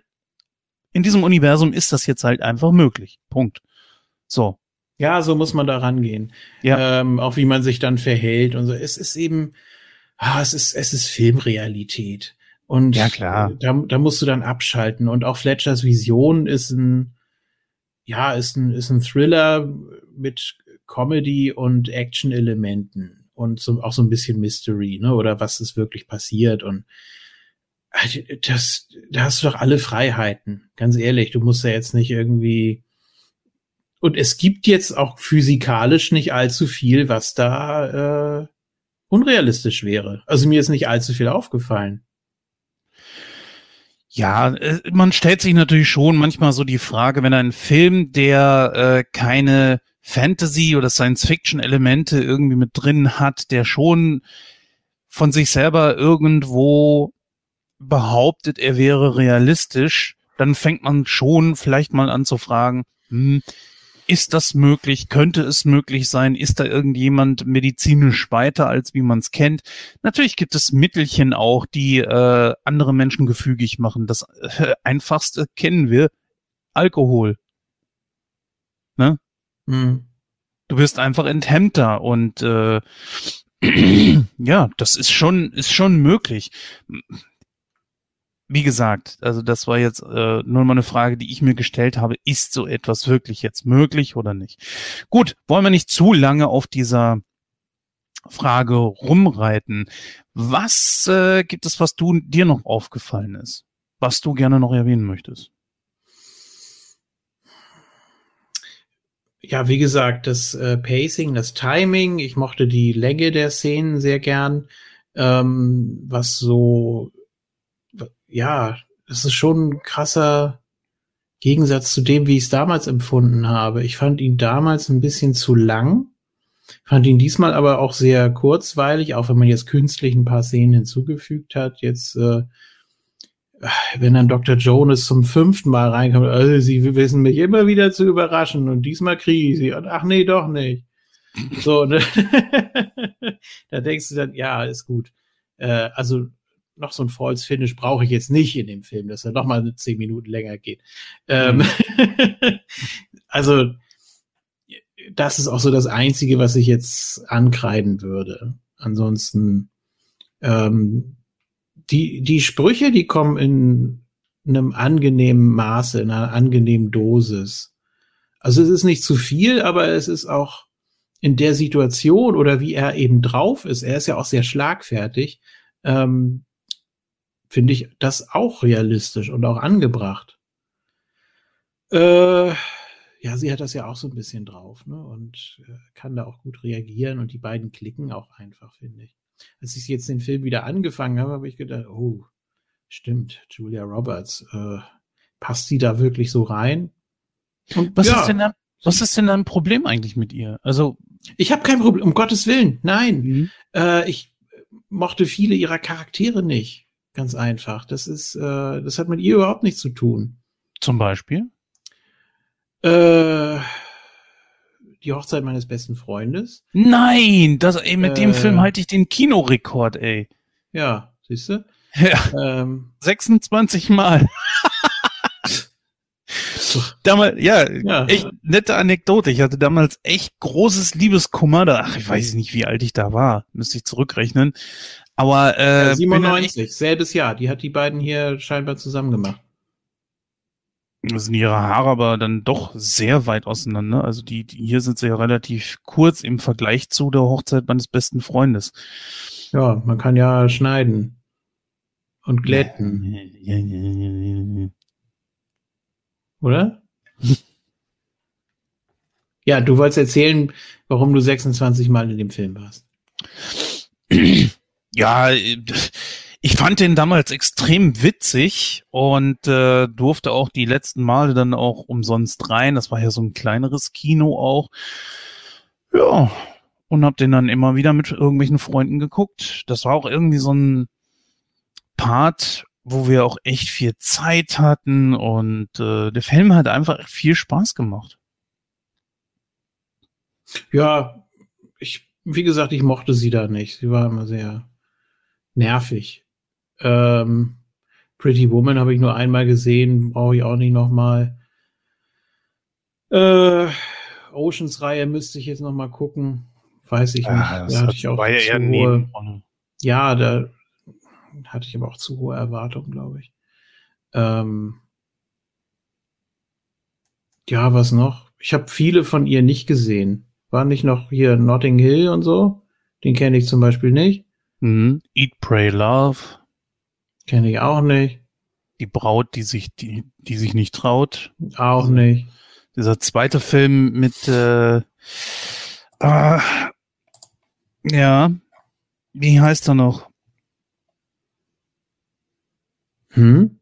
in diesem Universum ist das jetzt halt einfach möglich. Punkt. So. ja, so muss man da rangehen. Ja. Ähm, auch wie man sich dann verhält und so. Es ist eben, ah, es ist, es ist Filmrealität. Und Ja, klar. Da, da musst du dann abschalten. Und auch Fletchers Vision ist ein, ja, ist ein, ist ein Thriller mit Comedy und Action-Elementen und so, auch so ein bisschen Mystery, ne? Oder was ist wirklich passiert und äh, das, da hast du doch alle Freiheiten. Ganz ehrlich, du musst ja jetzt nicht irgendwie und es gibt jetzt auch physikalisch nicht allzu viel, was da äh, unrealistisch wäre. Also mir ist nicht allzu viel aufgefallen. Ja, äh, man stellt sich natürlich schon manchmal so die Frage, wenn ein Film, der äh, keine Fantasy- oder Science-Fiction-Elemente irgendwie mit drin hat, der schon von sich selber irgendwo behauptet, er wäre realistisch, dann fängt man schon vielleicht mal an zu fragen, hm, ist das möglich? Könnte es möglich sein? Ist da irgendjemand medizinisch weiter, als wie man es kennt? Natürlich gibt es Mittelchen auch, die äh, andere Menschen gefügig machen. Das äh, einfachste kennen wir. Alkohol. Ne? Hm. Du bist einfach enthemmter und äh, ja, das ist schon, ist schon möglich. Wie gesagt, also das war jetzt äh, nur mal eine Frage, die ich mir gestellt habe. Ist so etwas wirklich jetzt möglich oder nicht? Gut, wollen wir nicht zu lange auf dieser Frage rumreiten. Was äh, gibt es, was du dir noch aufgefallen ist, was du gerne noch erwähnen möchtest? Ja, wie gesagt, das äh, Pacing, das Timing, ich mochte die Länge der Szenen sehr gern. Ähm, was so, ja, das ist schon ein krasser Gegensatz zu dem, wie ich es damals empfunden habe. Ich fand ihn damals ein bisschen zu lang, fand ihn diesmal aber auch sehr kurzweilig, auch wenn man jetzt künstlich ein paar Szenen hinzugefügt hat. Jetzt äh, wenn dann Dr. Jonas zum fünften Mal reinkommt, also sie wissen mich immer wieder zu überraschen und diesmal kriege ich sie und ach nee, doch nicht. So, ne? da denkst du dann, ja, ist gut. Äh, also noch so ein False Finish brauche ich jetzt nicht in dem Film, dass er noch mal zehn Minuten länger geht. Ähm, also das ist auch so das Einzige, was ich jetzt ankreiden würde. Ansonsten ähm, die, die Sprüche, die kommen in einem angenehmen Maße, in einer angenehmen Dosis. Also es ist nicht zu viel, aber es ist auch in der Situation oder wie er eben drauf ist, er ist ja auch sehr schlagfertig, ähm, finde ich das auch realistisch und auch angebracht. Äh, ja, sie hat das ja auch so ein bisschen drauf, ne? Und äh, kann da auch gut reagieren und die beiden klicken auch einfach, finde ich als ich jetzt den Film wieder angefangen habe, habe ich gedacht, oh, stimmt, Julia Roberts, äh, passt die da wirklich so rein? Und was ja, ist denn da, was ist denn da ein Problem eigentlich mit ihr? Also ich habe kein Problem, um Gottes Willen, nein. Mhm. Äh, ich mochte viele ihrer Charaktere nicht, ganz einfach. Das ist, äh, das hat mit ihr überhaupt nichts zu tun. Zum Beispiel? Äh, die Hochzeit meines besten Freundes. Nein, das, ey, mit äh, dem Film halte ich den Kinorekord, ey. Ja, siehst du? Ja. Ähm, 26 Mal. damals, ja, ja, echt nette Anekdote. Ich hatte damals echt großes Liebeskummer. Da, ach, ich weiß nicht, wie alt ich da war. Müsste ich zurückrechnen. Aber äh, 97, selbes Jahr. Die hat die beiden hier scheinbar zusammen gemacht sind ihre Haare aber dann doch sehr weit auseinander. Also die, die hier sind sie ja relativ kurz im Vergleich zu der Hochzeit meines besten Freundes. Ja, man kann ja schneiden und glätten. Oder? ja, du wolltest erzählen, warum du 26 Mal in dem Film warst. Ja, ich fand den damals extrem witzig und äh, durfte auch die letzten Male dann auch umsonst rein. Das war ja so ein kleineres Kino auch. Ja, und hab den dann immer wieder mit irgendwelchen Freunden geguckt. Das war auch irgendwie so ein Part, wo wir auch echt viel Zeit hatten und äh, der Film hat einfach viel Spaß gemacht. Ja, ich, wie gesagt, ich mochte sie da nicht. Sie war immer sehr nervig. Ähm, Pretty Woman habe ich nur einmal gesehen, brauche ich auch nicht nochmal. Äh, Oceans Reihe müsste ich jetzt nochmal gucken. Weiß ich nicht. Ah, das da hatte ich auch war ja eher Nebenrolle. ja, da hatte ich aber auch zu hohe Erwartungen, glaube ich. Ähm, ja, was noch? Ich habe viele von ihr nicht gesehen. War nicht noch hier Notting Hill und so? Den kenne ich zum Beispiel nicht. Mhm. Eat, Pray, Love. Kenne ich auch nicht. Die Braut, die sich, die, die sich nicht traut. Auch nicht. Dieser zweite Film mit, äh, äh, ja, wie heißt er noch? Hm?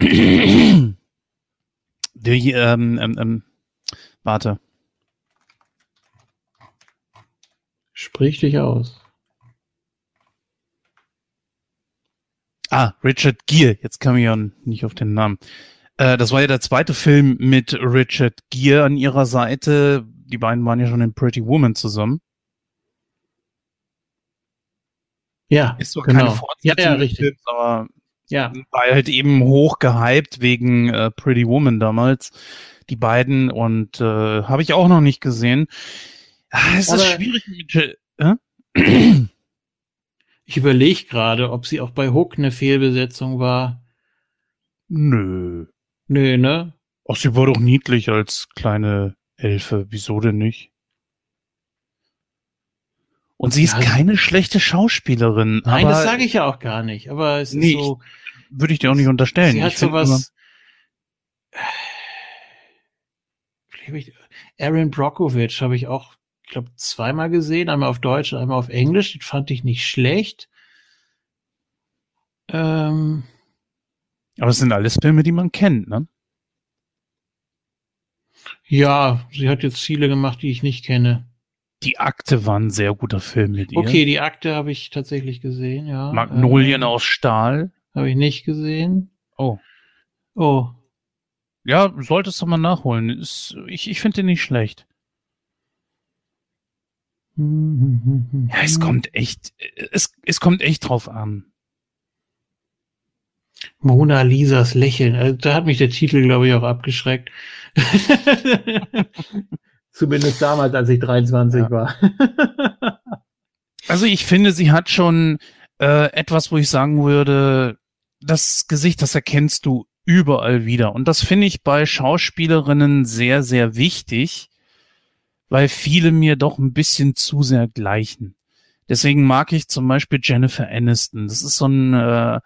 Die, ähm, ähm, ähm, warte. Sprich dich aus. Ah, Richard Gere. Jetzt kam ich ja nicht auf den Namen. Äh, das war ja der zweite Film mit Richard Gere an ihrer Seite. Die beiden waren ja schon in Pretty Woman zusammen. Ja, Ist zwar genau. keine Ja, Fortsetzung ja, des richtig. Films, aber Ja, war halt eben hoch gehypt wegen äh, Pretty Woman damals. Die beiden und äh, habe ich auch noch nicht gesehen. Ah, es ist Aber- schwierig mit. Äh? ich überlege gerade, ob sie auch bei Hook eine Fehlbesetzung war. Nö. Nö, ne? Ach, sie war doch niedlich als kleine Elfe. Wieso denn nicht? Und sie ist Ja. keine schlechte Schauspielerin. Nein, das sage ich ja auch gar nicht. Aber es Nee, ist so, Würde ich dir auch nicht unterstellen. sie hat sowas. Aaron Brockovich habe ich auch, ich glaube, zweimal gesehen, einmal auf Deutsch und einmal auf Englisch. Das fand ich nicht schlecht. Ähm, Aber es sind alles Filme, die man kennt, ne? ja, sie hat jetzt viele gemacht, die ich nicht kenne. Die Akte war ein sehr guter Film mit ihr. Okay, die Akte habe ich tatsächlich gesehen, ja. Magnolien Ähm, aus Stahl. Habe ich nicht gesehen. Oh. Oh. Ja, solltest du mal nachholen. Ist, ich ich finde den nicht schlecht. Ja, es kommt echt, es, es kommt echt drauf an. Mona Lisas Lächeln. Also, da hat mich der Titel, glaube ich, auch abgeschreckt. Zumindest damals, als ich 23 Ja. war. Also ich finde, sie hat schon äh, etwas, wo ich sagen würde, das Gesicht, das erkennst du überall wieder. Und das finde ich bei Schauspielerinnen sehr, sehr wichtig, weil viele mir doch ein bisschen zu sehr gleichen. Deswegen mag ich zum Beispiel Jennifer Aniston. Das ist so ein äh,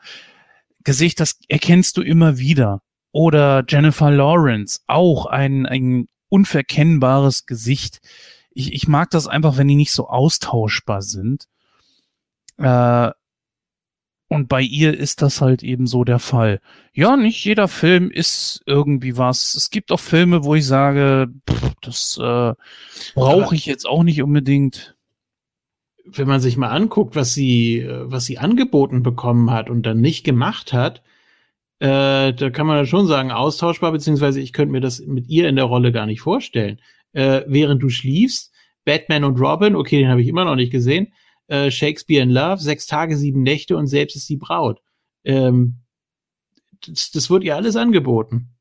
Gesicht, das erkennst du immer wieder. Oder Jennifer Lawrence, auch ein, ein unverkennbares Gesicht. Ich, ich mag das einfach, wenn die nicht so austauschbar sind. Äh, und bei ihr ist das halt eben so der Fall. Ja, nicht jeder Film ist irgendwie was. Es gibt auch Filme, wo ich sage, pff, das äh, brauche ich jetzt auch nicht unbedingt. Wenn man sich mal anguckt, was sie, äh, was sie angeboten bekommen hat und dann nicht gemacht hat, äh, da kann man schon sagen, austauschbar, beziehungsweise ich könnte mir das mit ihr in der Rolle gar nicht vorstellen. Äh, während du schliefst, Batman und Robin, okay, den habe ich immer noch nicht gesehen, äh, Shakespeare in Love, sechs Tage, sieben Nächte und selbst ist die Braut. Ähm, das, das wird ihr alles angeboten.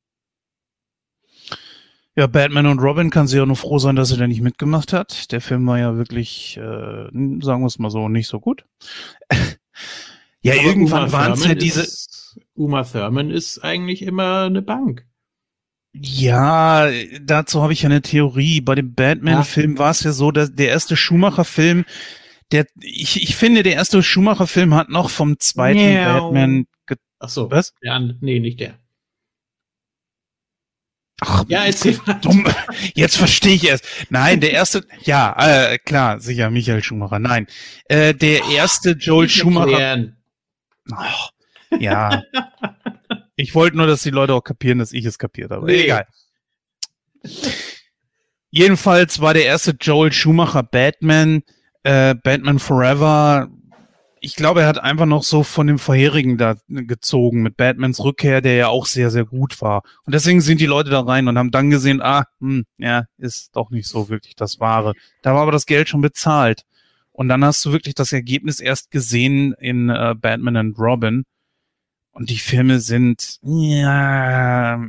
Ja, Batman und Robin kann sie ja nur froh sein, dass sie da nicht mitgemacht hat. Der Film war ja wirklich, äh, sagen wir es mal so, nicht so gut. ja, Aber irgendwann waren es ja diese. Ist, Uma Thurman ist eigentlich immer eine Bank. Ja, dazu habe ich ja eine Theorie. Bei dem Batman-Film war es ja so, dass der erste Schumacher-Film, der, ich, ich finde, der erste Schumacher-Film hat noch vom zweiten Miau. Batman. Ach so. was? Der nee, nicht der. Ach, Ja, erzähl dumm. Jetzt verstehe ich es. Nein, der erste, ja, äh, klar, sicher, Michael Schumacher. Nein, äh, der erste Joel Schumacher. Oh, ja. Ich wollte nur, dass die Leute auch kapieren, dass ich es kapiert habe. Nee. Egal. Jedenfalls war der erste Joel Schumacher Batman, äh, Batman Forever. Ich glaube, er hat einfach noch so von dem vorherigen da gezogen mit Batmans Rückkehr, der ja auch sehr, sehr gut war. Und deswegen sind die Leute da rein und haben dann gesehen, ah, hm, ja, ist doch nicht so wirklich das Wahre. Da war aber das Geld schon bezahlt. Und dann hast du wirklich das Ergebnis erst gesehen in äh, Batman and Robin. Und die Filme sind, ja,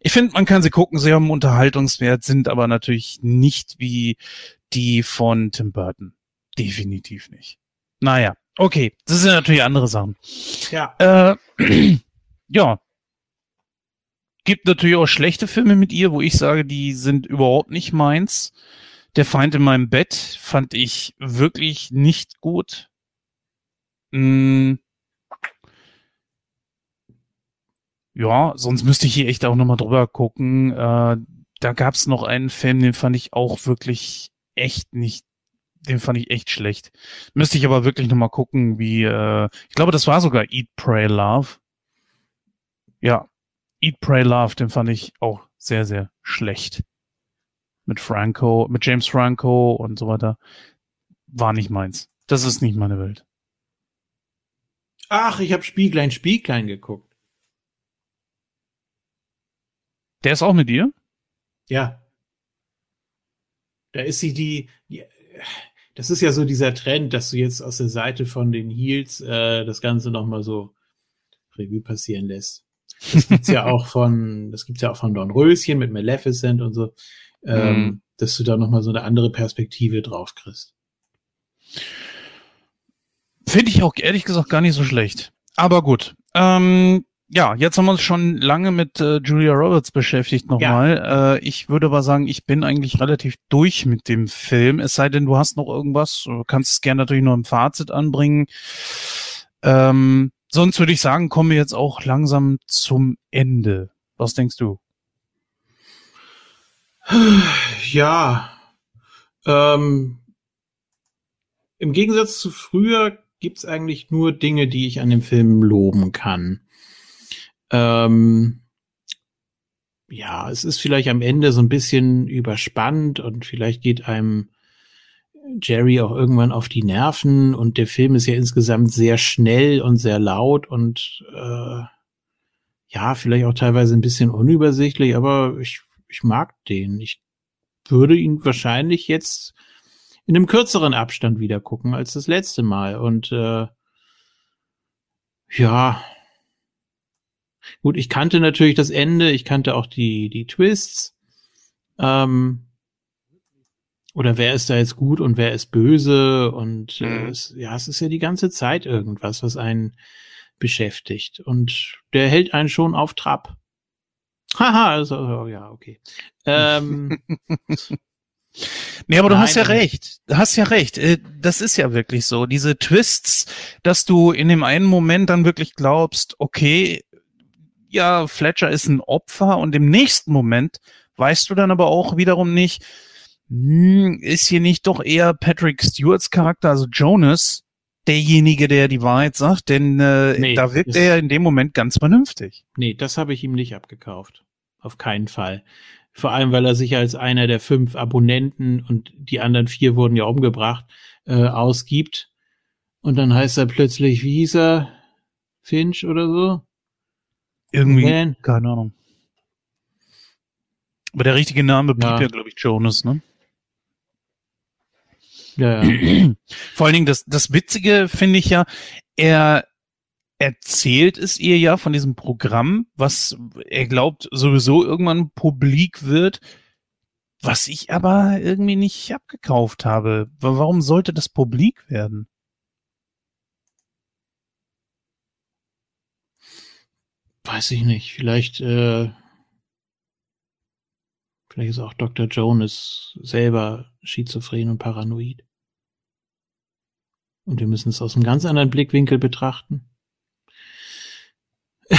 ich finde, man kann sie gucken, sie haben Unterhaltungswert, sind aber natürlich nicht wie die von Tim Burton. Definitiv nicht. Naja, Okay, das sind natürlich andere Sachen. Ja. Äh, ja. Gibt natürlich auch schlechte Filme mit ihr, wo ich sage, die sind überhaupt nicht meins. Der Feind in meinem Bett fand ich wirklich nicht gut. Hm. Ja, sonst müsste ich hier echt auch nochmal drüber gucken. Äh, da gab's noch einen Film, den fand ich auch wirklich echt nicht den fand ich echt schlecht. Müsste ich aber wirklich nochmal gucken, wie, äh, ich glaube, das war sogar Eat, Pray, Love. Ja, Eat, Pray, Love, den fand ich auch sehr, sehr schlecht. Mit Franco, mit James Franco und so weiter. War nicht meins. Das ist nicht meine Welt. Ach, ich habe Spieglein, Spieglein geguckt. Der ist auch mit dir? Ja. Da ist sie die, die das ist ja so dieser Trend, dass du jetzt aus der Seite von den Heels äh, das Ganze nochmal so Revue passieren lässt. Das gibt's ja auch von, das gibt's ja auch von Don Röschen mit Maleficent und so, ähm, mm. dass du da nochmal so eine andere Perspektive drauf kriegst. Finde ich auch ehrlich gesagt gar nicht so schlecht. Aber gut. Ähm, ja, jetzt haben wir uns schon lange mit äh, Julia Roberts beschäftigt nochmal. Ja. Äh, ich würde aber sagen, ich bin eigentlich relativ durch mit dem Film. Es sei denn, du hast noch irgendwas. Du kannst es gerne natürlich noch im Fazit anbringen. Ähm, sonst würde ich sagen, kommen wir jetzt auch langsam zum Ende. Was denkst du? Ja. Ähm, Im Gegensatz zu früher gibt's eigentlich nur Dinge, die ich an dem Film loben kann. Ähm, ja, es ist vielleicht am Ende so ein bisschen überspannt und vielleicht geht einem Jerry auch irgendwann auf die Nerven und der Film ist ja insgesamt sehr schnell und sehr laut und äh, ja, vielleicht auch teilweise ein bisschen unübersichtlich, aber ich, ich mag den. Ich würde ihn wahrscheinlich jetzt in einem kürzeren Abstand wieder gucken als das letzte Mal und äh, ja, Gut, ich kannte natürlich das Ende, ich kannte auch die, die Twists. Ähm, oder wer ist da jetzt gut und wer ist böse und äh, mhm. es, ja, es ist ja die ganze Zeit irgendwas, was einen beschäftigt und der hält einen schon auf Trab. Haha, also oh, ja, okay. Ähm, Nee, aber du Nein, hast ja recht. Du hast ja recht. Äh, das ist ja wirklich so. Diese Twists, dass du in dem einen Moment dann wirklich glaubst, okay, ja, Fletcher ist ein Opfer und im nächsten Moment weißt du dann aber auch wiederum nicht, hm, ist hier nicht doch eher Patrick Stewarts Charakter, also Jonas, derjenige, der die Wahrheit sagt, denn äh, nee, da wirkt er in dem Moment ganz vernünftig. Nee, das habe ich ihm nicht abgekauft. Auf keinen Fall. Vor allem, weil er sich als einer der fünf Abonnenten und die anderen vier wurden ja umgebracht, äh, ausgibt. Und dann heißt er plötzlich, wie hieß er? Finch oder so? Irgendwie, Man. keine Ahnung. Aber der richtige Name blieb ja, ja glaube ich, Jonas, ne? Ja, ja. Vor allen Dingen, das, das Witzige finde ich ja, er erzählt es ihr ja von diesem Programm, was er glaubt sowieso irgendwann publik wird, was ich aber irgendwie nicht abgekauft habe. Warum sollte das publik werden? Weiß ich nicht. Vielleicht, äh, vielleicht ist auch Dr. Jonas selber schizophren und paranoid. Und wir müssen es aus einem ganz anderen Blickwinkel betrachten.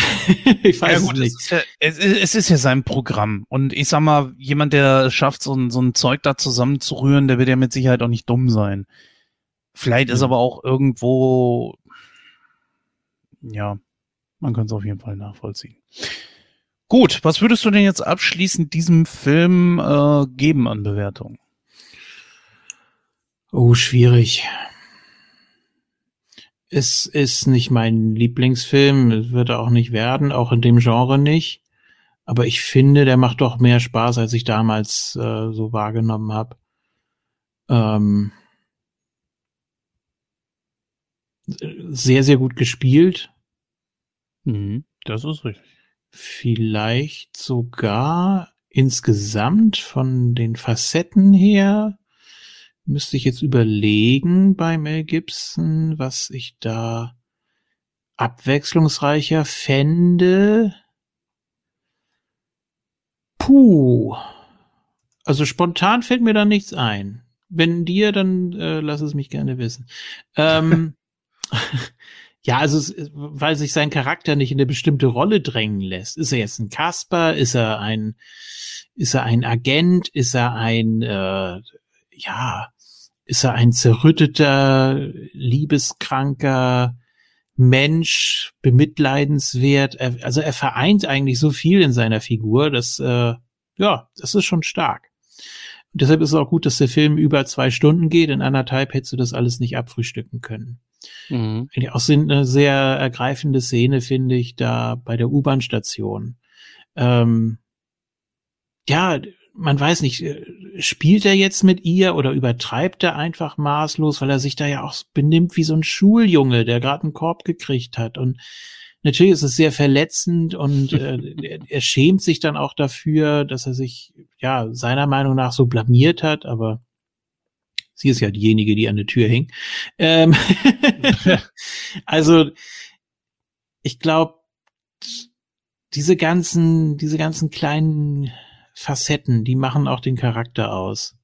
ich weiß ja, gut, es nicht. Ist ja, es, ist, es ist ja sein Programm. Und ich sag mal, jemand, der schafft, so ein, so ein Zeug da zusammenzurühren, der wird ja mit Sicherheit auch nicht dumm sein. Vielleicht ist aber auch irgendwo, ja, man kann es auf jeden Fall nachvollziehen. Gut, was würdest du denn jetzt abschließend diesem Film äh, geben an Bewertung? Oh, schwierig. Es ist nicht mein Lieblingsfilm, es wird auch nicht werden, auch in dem Genre nicht. Aber ich finde, der macht doch mehr Spaß, als ich damals äh, so wahrgenommen habe. Ähm, sehr, sehr gut gespielt. Mhm, das ist richtig. Vielleicht sogar insgesamt von den Facetten her müsste ich jetzt überlegen bei Mel Gibson, was ich da abwechslungsreicher fände. Puh. Also spontan fällt mir da nichts ein. Wenn dir, dann äh, lass es mich gerne wissen. Ähm, ja, also es, weil sich sein Charakter nicht in eine bestimmte Rolle drängen lässt. Ist er jetzt ein Kasper? Ist er ein, ist er ein Agent? Ist er ein, äh, ja, ist er ein zerrütteter, liebeskranker Mensch, bemitleidenswert? Er, also er vereint eigentlich so viel in seiner Figur, dass, äh, ja, das ist schon stark. Und deshalb ist es auch gut, dass der Film über zwei Stunden geht. In anderthalb hättest du das alles nicht abfrühstücken können. Mhm. Auch sind eine sehr ergreifende Szene, finde ich, da bei der U-Bahn-Station. Ähm, ja, man weiß nicht, äh, spielt er jetzt mit ihr oder übertreibt er einfach maßlos, weil er sich da ja auch benimmt wie so ein Schuljunge, der gerade einen Korb gekriegt hat. Und natürlich ist es sehr verletzend und äh, er, er schämt sich dann auch dafür, dass er sich ja seiner Meinung nach so blamiert hat, aber sie ist ja diejenige, die an der Tür hing. Ähm also ich glaube, diese ganzen, diese ganzen kleinen Facetten, die machen auch den Charakter aus.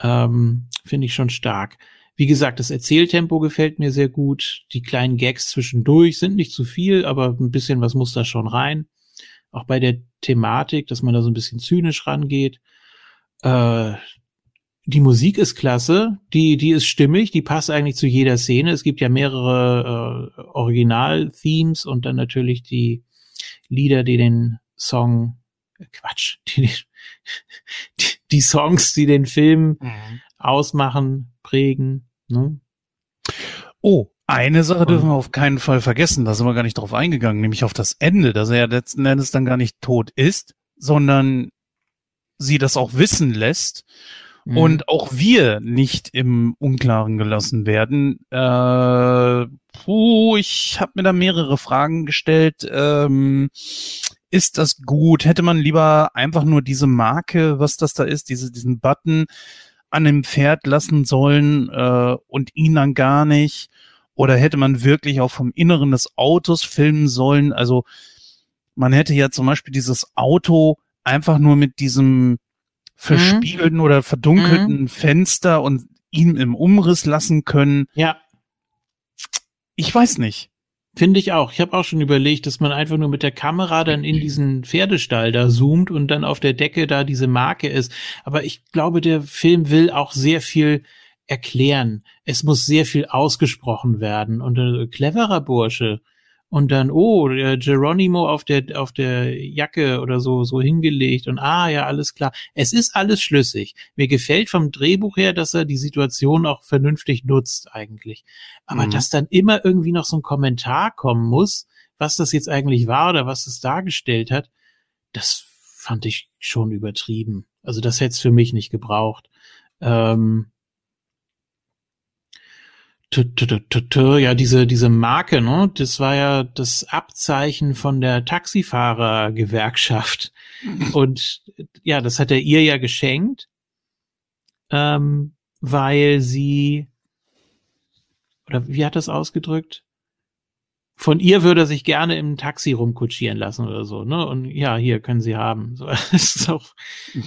Ähm, Finde ich schon stark. Wie gesagt, das Erzähltempo gefällt mir sehr gut. Die kleinen Gags zwischendurch sind nicht zu viel, aber ein bisschen was muss da schon rein. Auch bei der Thematik, dass man da so ein bisschen zynisch rangeht. Äh, die Musik ist klasse, die, die ist stimmig, die passt eigentlich zu jeder Szene. Es gibt ja mehrere äh, Original-Themes und dann natürlich die Lieder, die den Song, äh, Quatsch, die, die, die Songs, die den Film mhm. ausmachen, prägen. Ne? Oh, eine Sache dürfen wir auf keinen Fall vergessen, da sind wir gar nicht drauf eingegangen, nämlich auf das Ende, dass er ja letzten Endes dann gar nicht tot ist, sondern sie das auch wissen lässt mhm. und auch wir nicht im Unklaren gelassen werden. Äh, puh, ich habe mir da mehrere Fragen gestellt. Ähm, ist das gut? Hätte man lieber einfach nur diese Marke, was das da ist, diese, diesen Button an dem Pferd lassen sollen äh, und ihn dann gar nicht? Oder hätte man wirklich auch vom Inneren des Autos filmen sollen? Also man hätte ja zum Beispiel dieses Auto einfach nur mit diesem verspiegelten mhm. oder verdunkelten mhm. Fenster und ihn im Umriss lassen können. Ja. Ich weiß nicht. Finde ich auch. Ich habe auch schon überlegt, dass man einfach nur mit der Kamera dann in diesen Pferdestall da zoomt und dann auf der Decke da diese Marke ist. Aber ich glaube, der Film will auch sehr viel erklären. Es muss sehr viel ausgesprochen werden. Und ein äh, cleverer Bursche, und dann, oh, der Geronimo auf der, auf der Jacke oder so, so hingelegt und ah, ja, alles klar. Es ist alles schlüssig. Mir gefällt vom Drehbuch her, dass er die Situation auch vernünftig nutzt eigentlich. Aber mhm. dass dann immer irgendwie noch so ein Kommentar kommen muss, was das jetzt eigentlich war oder was es dargestellt hat, das fand ich schon übertrieben. Also das hätte es für mich nicht gebraucht. Ähm, ja, diese, diese Marke, ne, das war ja das Abzeichen von der Taxifahrergewerkschaft. Und ja, das hat er ihr ja geschenkt, ähm, weil sie, oder wie hat das ausgedrückt? Von ihr würde er sich gerne im Taxi rumkutschieren lassen oder so, ne? Und ja, hier können sie haben. So, das ist auch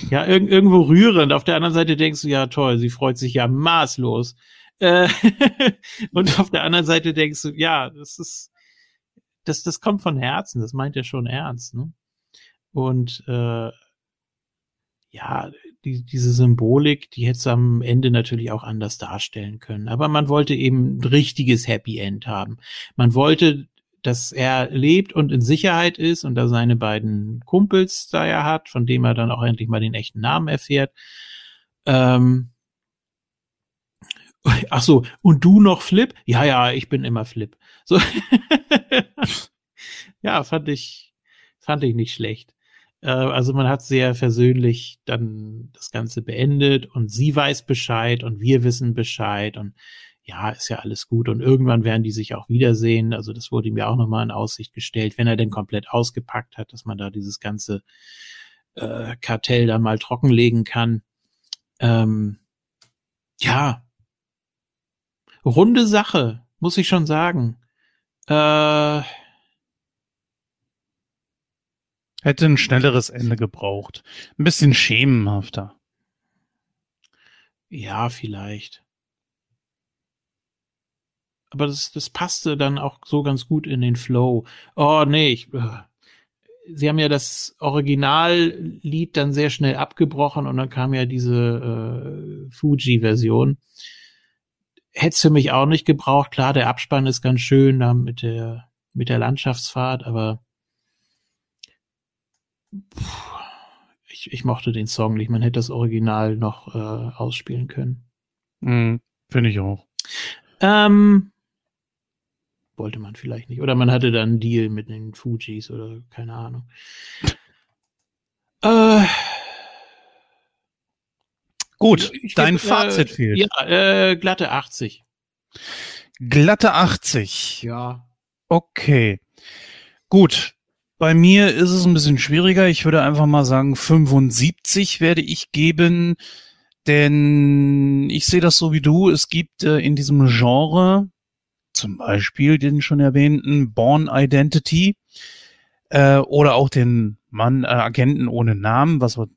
ja irg irgendwo rührend. Auf der anderen Seite denkst du, ja toll, sie freut sich ja maßlos. Und auf der anderen Seite denkst du, ja, das ist, das, das kommt von Herzen, das meint er schon ernst, ne? Und äh, ja, die, diese Symbolik, die hätte es am Ende natürlich auch anders darstellen können. Aber man wollte eben ein richtiges Happy End haben. Man wollte, dass er lebt und in Sicherheit ist und da seine beiden Kumpels da er hat, von dem er dann auch endlich mal den echten Namen erfährt. Ähm, Ach so, und du noch Flip? Ja, ja, ich bin immer Flip. So. ja, fand ich, fand ich nicht schlecht. Äh, also man hat sehr versöhnlich dann das Ganze beendet und sie weiß Bescheid und wir wissen Bescheid und ja, ist ja alles gut und irgendwann werden die sich auch wiedersehen. Also das wurde ihm ja auch nochmal in Aussicht gestellt, wenn er denn komplett ausgepackt hat, dass man da dieses ganze äh, Kartell da mal trockenlegen kann. Ähm, Ja. Runde Sache, muss ich schon sagen. Äh, Hätte ein schnelleres Ende gebraucht. Ein bisschen schemenhafter. ja, vielleicht. Aber das, das passte dann auch so ganz gut in den Flow. Oh, nee, ich, äh, sie haben ja das Originallied dann sehr schnell abgebrochen und dann kam ja diese äh, Fuji-Version. Hätte für mich auch nicht gebraucht. Klar, der Abspann ist ganz schön da mit der, mit der Landschaftsfahrt, aber Puh, ich, ich mochte den Song nicht. Man hätte das Original noch äh, ausspielen können. Mhm, Finde ich auch. Ähm, wollte man vielleicht nicht. Oder man hatte dann einen Deal mit den Fujis oder keine Ahnung. Äh, Gut, ich dein geb, Fazit äh, fehlt. Ja, äh, glatte 80. Glatte 80. Ja. Okay. Gut. Bei mir ist es ein bisschen schwieriger. Ich würde einfach mal sagen, 75 werde ich geben, denn ich sehe das so wie du. Es gibt äh, in diesem Genre zum Beispiel den schon erwähnten Born Identity äh, oder auch den Mann äh, Agenten ohne Namen, was so,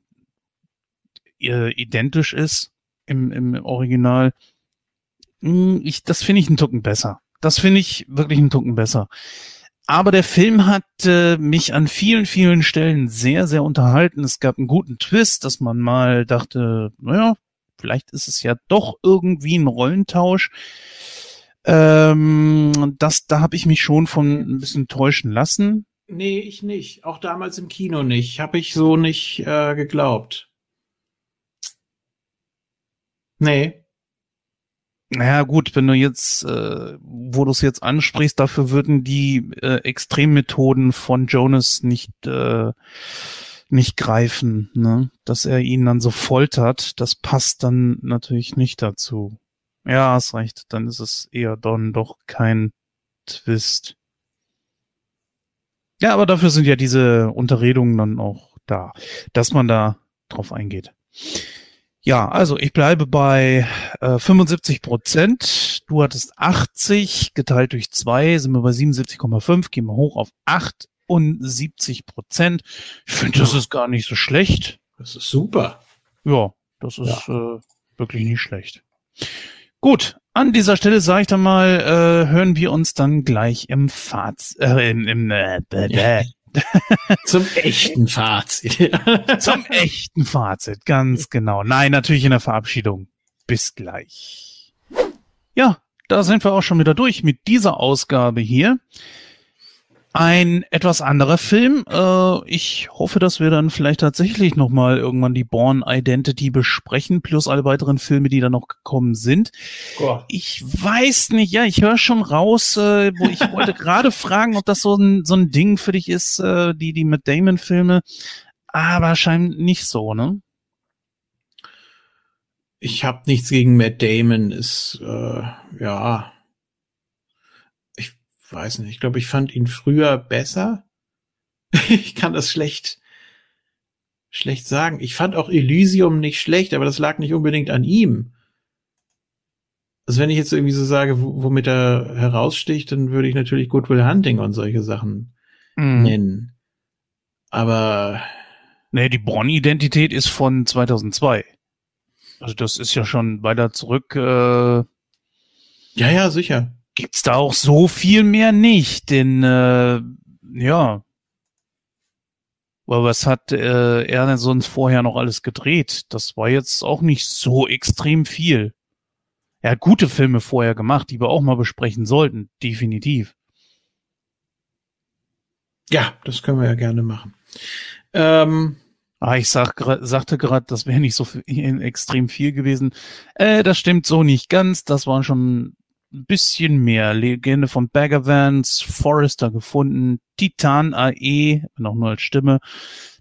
äh, identisch ist im, im Original. Hm, Ich, das finde ich einen Tucken besser. Das finde ich wirklich einen Tucken besser. Aber der Film hat äh, mich an vielen, vielen Stellen sehr, sehr unterhalten. Es gab einen guten Twist, dass man mal dachte, naja, vielleicht ist es ja doch irgendwie ein Rollentausch. Ähm, das, da habe ich mich schon von ein bisschen täuschen lassen. Nee, ich nicht. Auch damals im Kino nicht. Habe ich so nicht äh, geglaubt. Nee. Naja, gut, wenn du jetzt, äh, wo du es jetzt ansprichst, dafür würden die äh, Extremmethoden von Jonas nicht, äh, nicht greifen, ne? Dass er ihn dann so foltert, das passt dann natürlich nicht dazu. Ja, hast recht, dann ist es eher dann doch kein Twist. Ja, aber dafür sind ja diese Unterredungen dann auch da, dass man da drauf eingeht. Ja, also ich bleibe bei äh, 75 Prozent. Du hattest 80, geteilt durch zwei, sind wir bei 77,5, gehen wir hoch auf 78 Prozent. Ich finde, das ist gar nicht so schlecht. Das ist super. Ja, das ist äh, wirklich nicht schlecht. Gut, an dieser Stelle sage ich dann mal, äh, hören wir uns dann gleich im Faz äh, im, im äh. Zum echten Fazit. Zum echten Fazit, ganz genau. Nein, natürlich in der Verabschiedung. Bis gleich. Ja, da sind wir auch schon wieder durch mit dieser Ausgabe hier. Ein etwas anderer Film. Äh, ich hoffe, dass wir dann vielleicht tatsächlich nochmal irgendwann die Born Identity besprechen, plus alle weiteren Filme, die da noch gekommen sind. Gott. Ich weiß nicht, ja, ich höre schon raus, äh, wo ich wollte gerade fragen, ob das so ein, so ein Ding für dich ist, äh, die, die mit Damon-Filme, aber scheint nicht so, ne? Ich habe nichts gegen Matt Damon. Ist äh, ja, weiß nicht. Ich glaube, ich fand ihn früher besser. ich kann das schlecht schlecht sagen. Ich fand auch Elysium nicht schlecht, aber das lag nicht unbedingt an ihm. Also wenn ich jetzt irgendwie so sage, wo- womit er heraussticht, dann würde ich natürlich Goodwill Hunting und solche Sachen Mhm. nennen. Aber Nee, die Born-Identität ist von 2002. Also das ist ja schon weiter zurück. Äh, ja, ja, sicher. Gibt's da auch so viel mehr nicht, denn äh, ja, weil was hat äh, er denn sonst vorher noch alles gedreht? Das war jetzt auch nicht so extrem viel. Er hat gute Filme vorher gemacht, die wir auch mal besprechen sollten, definitiv. Ja, das können wir ja gerne machen. Ähm, Ah, ich sag, sagte gerade, das wäre nicht so viel, extrem viel gewesen. Äh, das stimmt so nicht ganz. Das waren schon ein bisschen mehr. Legende von Baggervans, Forrester gefunden, Titan AE, auch nur als Stimme,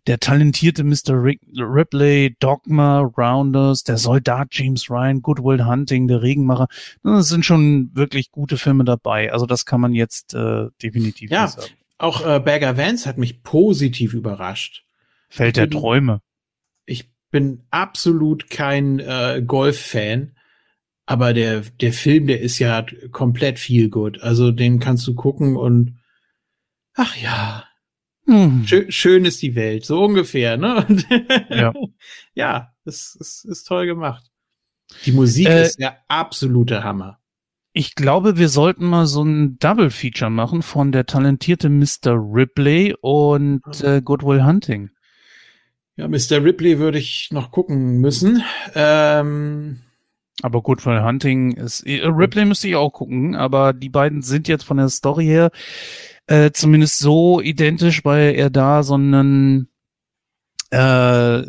der talentierte Mr. Rick, Ripley, Dogma, Rounders, der Soldat James Ryan, Goodwill Hunting, der Regenmacher. Das sind schon wirklich gute Filme dabei. Also das kann man jetzt äh, definitiv Ja. sagen. auch äh, Bagger Vance hat mich positiv überrascht. Feld der Träume. Ich bin absolut kein äh, Golf-Fan, Aber der, der Film, der ist ja komplett viel gut. Also den kannst du gucken und ach ja, hm. schön, schön ist die Welt, so ungefähr, ne? Und ja, ja es, es ist toll gemacht. Die Musik äh, ist der absolute Hammer. Ich glaube, wir sollten mal so ein Double Feature machen von der talentierte Mr. Ripley und äh, Good Will Hunting. Ja, Mr. Ripley würde ich noch gucken müssen. Ähm, aber Good Will Hunting ist. Äh, Ripley müsste ich auch gucken, aber die beiden sind jetzt von der Story her äh, zumindest so identisch, weil er da so einen, äh,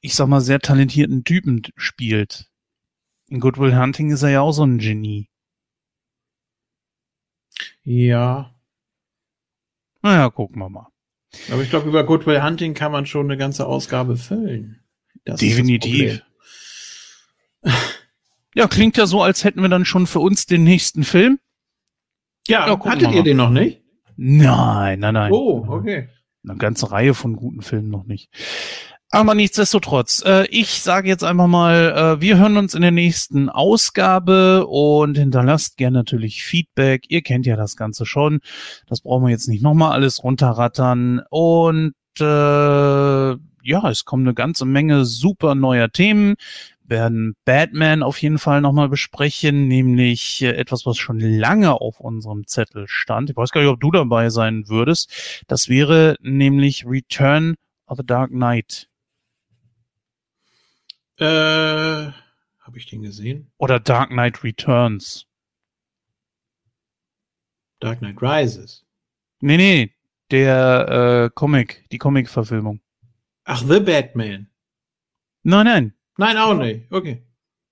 ich sag mal, sehr talentierten Typen spielt. In Good Will Hunting ist er ja auch so ein Genie. Ja. Naja, gucken wir mal. Aber ich glaube, über Good Will Hunting kann man schon eine ganze Ausgabe füllen. Das Definitiv. Ja, klingt ja so, als hätten wir dann schon für uns den nächsten Film. Ja, ja hattet ihr den noch nicht? Nein, nein, nein. Oh, okay. Eine ganze Reihe von guten Filmen noch nicht. Aber nichtsdestotrotz, äh, ich sage jetzt einfach mal, äh, wir hören uns in der nächsten Ausgabe und hinterlasst gerne natürlich Feedback. Ihr kennt ja das Ganze schon. Das brauchen wir jetzt nicht nochmal alles runterrattern. Und äh, ja, es kommen eine ganze Menge super neuer Themen. Wir werden Batman auf jeden Fall nochmal besprechen, nämlich äh, etwas, was schon lange auf unserem Zettel stand. Ich weiß gar nicht, ob du dabei sein würdest. Das wäre nämlich Return of the Dark Knight. Äh, habe ich den gesehen? Oder Dark Knight Returns. Dark Knight Rises. Nee, nee, der äh, Comic, die Comic-Verfilmung. Ach, The Batman. Nein, nein. Nein, auch nicht. Okay.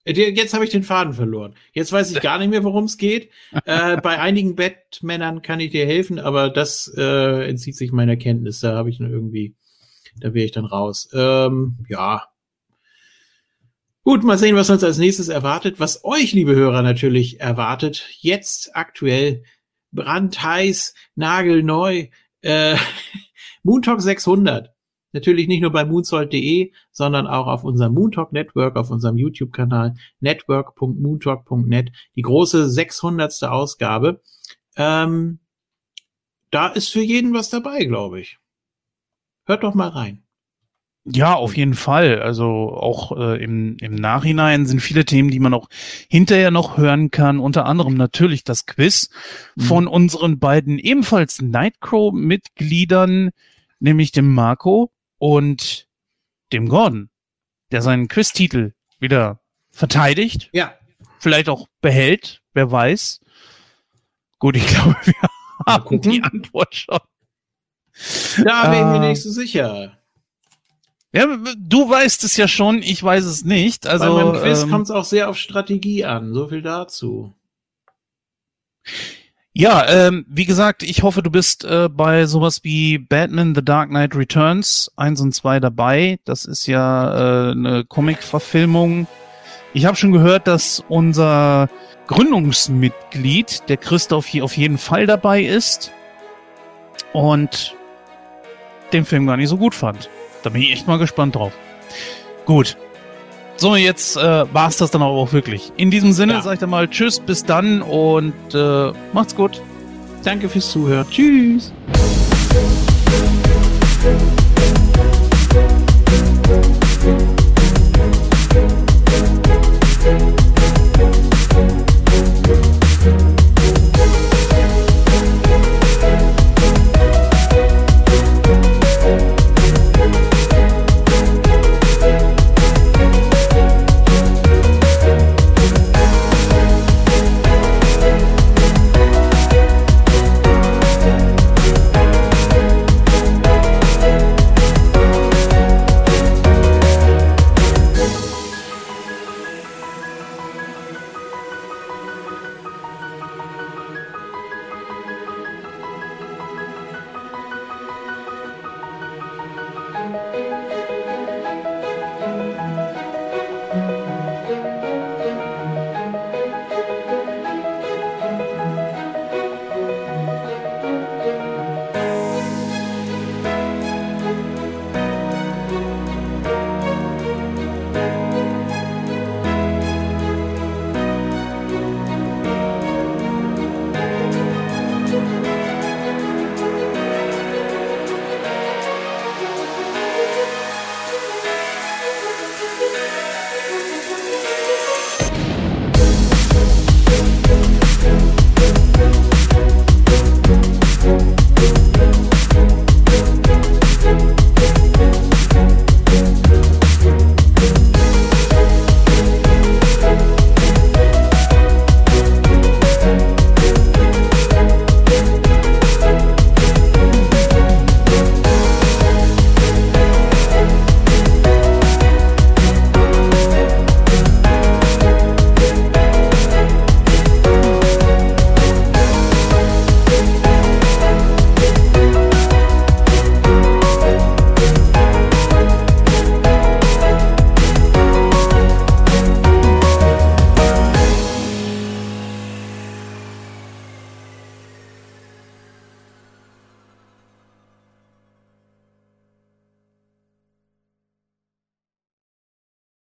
Äh, jetzt habe ich den Faden verloren. Jetzt weiß ich gar nicht mehr, worum es geht. äh, bei einigen Batmännern kann ich dir helfen, aber das äh, entzieht sich meiner Kenntnis. Da habe ich nur irgendwie, da wäre ich dann raus. Ähm, ja, Gut, mal sehen, was uns als nächstes erwartet. Was euch, liebe Hörer, natürlich erwartet. Jetzt aktuell brandheiß, nagelneu. Äh, Moontalk 600. Natürlich nicht nur bei moonsold.de, sondern auch auf unserem Moontalk Network, auf unserem YouTube-Kanal network.moontalk.net. Die große 600. Ausgabe. Ähm, da ist für jeden was dabei, glaube ich. Hört doch mal rein. Ja, auf jeden Fall. Also auch äh, im, im Nachhinein sind viele Themen, die man auch hinterher noch hören kann. Unter anderem natürlich das Quiz mhm. von unseren beiden ebenfalls Nightcrow-Mitgliedern, nämlich dem Marco und dem Gordon, der seinen Quiz-Titel wieder verteidigt. Ja. Vielleicht auch behält, wer weiß. Gut, ich glaube, wir haben die Antwort schon. Da bin ich mir nicht so sicher. Ja, du weißt es ja schon, ich weiß es nicht. Also, Bei meinem Quiz ähm, kommt es auch sehr auf Strategie an. So viel dazu. Ja, ähm, wie gesagt, ich hoffe, du bist äh, bei sowas wie Batman The Dark Knight Returns 1 und 2 dabei. Das ist ja äh, eine Comic-Verfilmung. Ich habe schon gehört, dass unser Gründungsmitglied, der Christoph, hier auf jeden Fall dabei ist und den Film gar nicht so gut fand. Da bin ich echt mal gespannt drauf. Gut. So, jetzt äh, war es das dann aber auch wirklich. In diesem Sinne ja. sage ich dann mal Tschüss, bis dann und äh, macht's gut. Danke fürs Zuhören. Tschüss.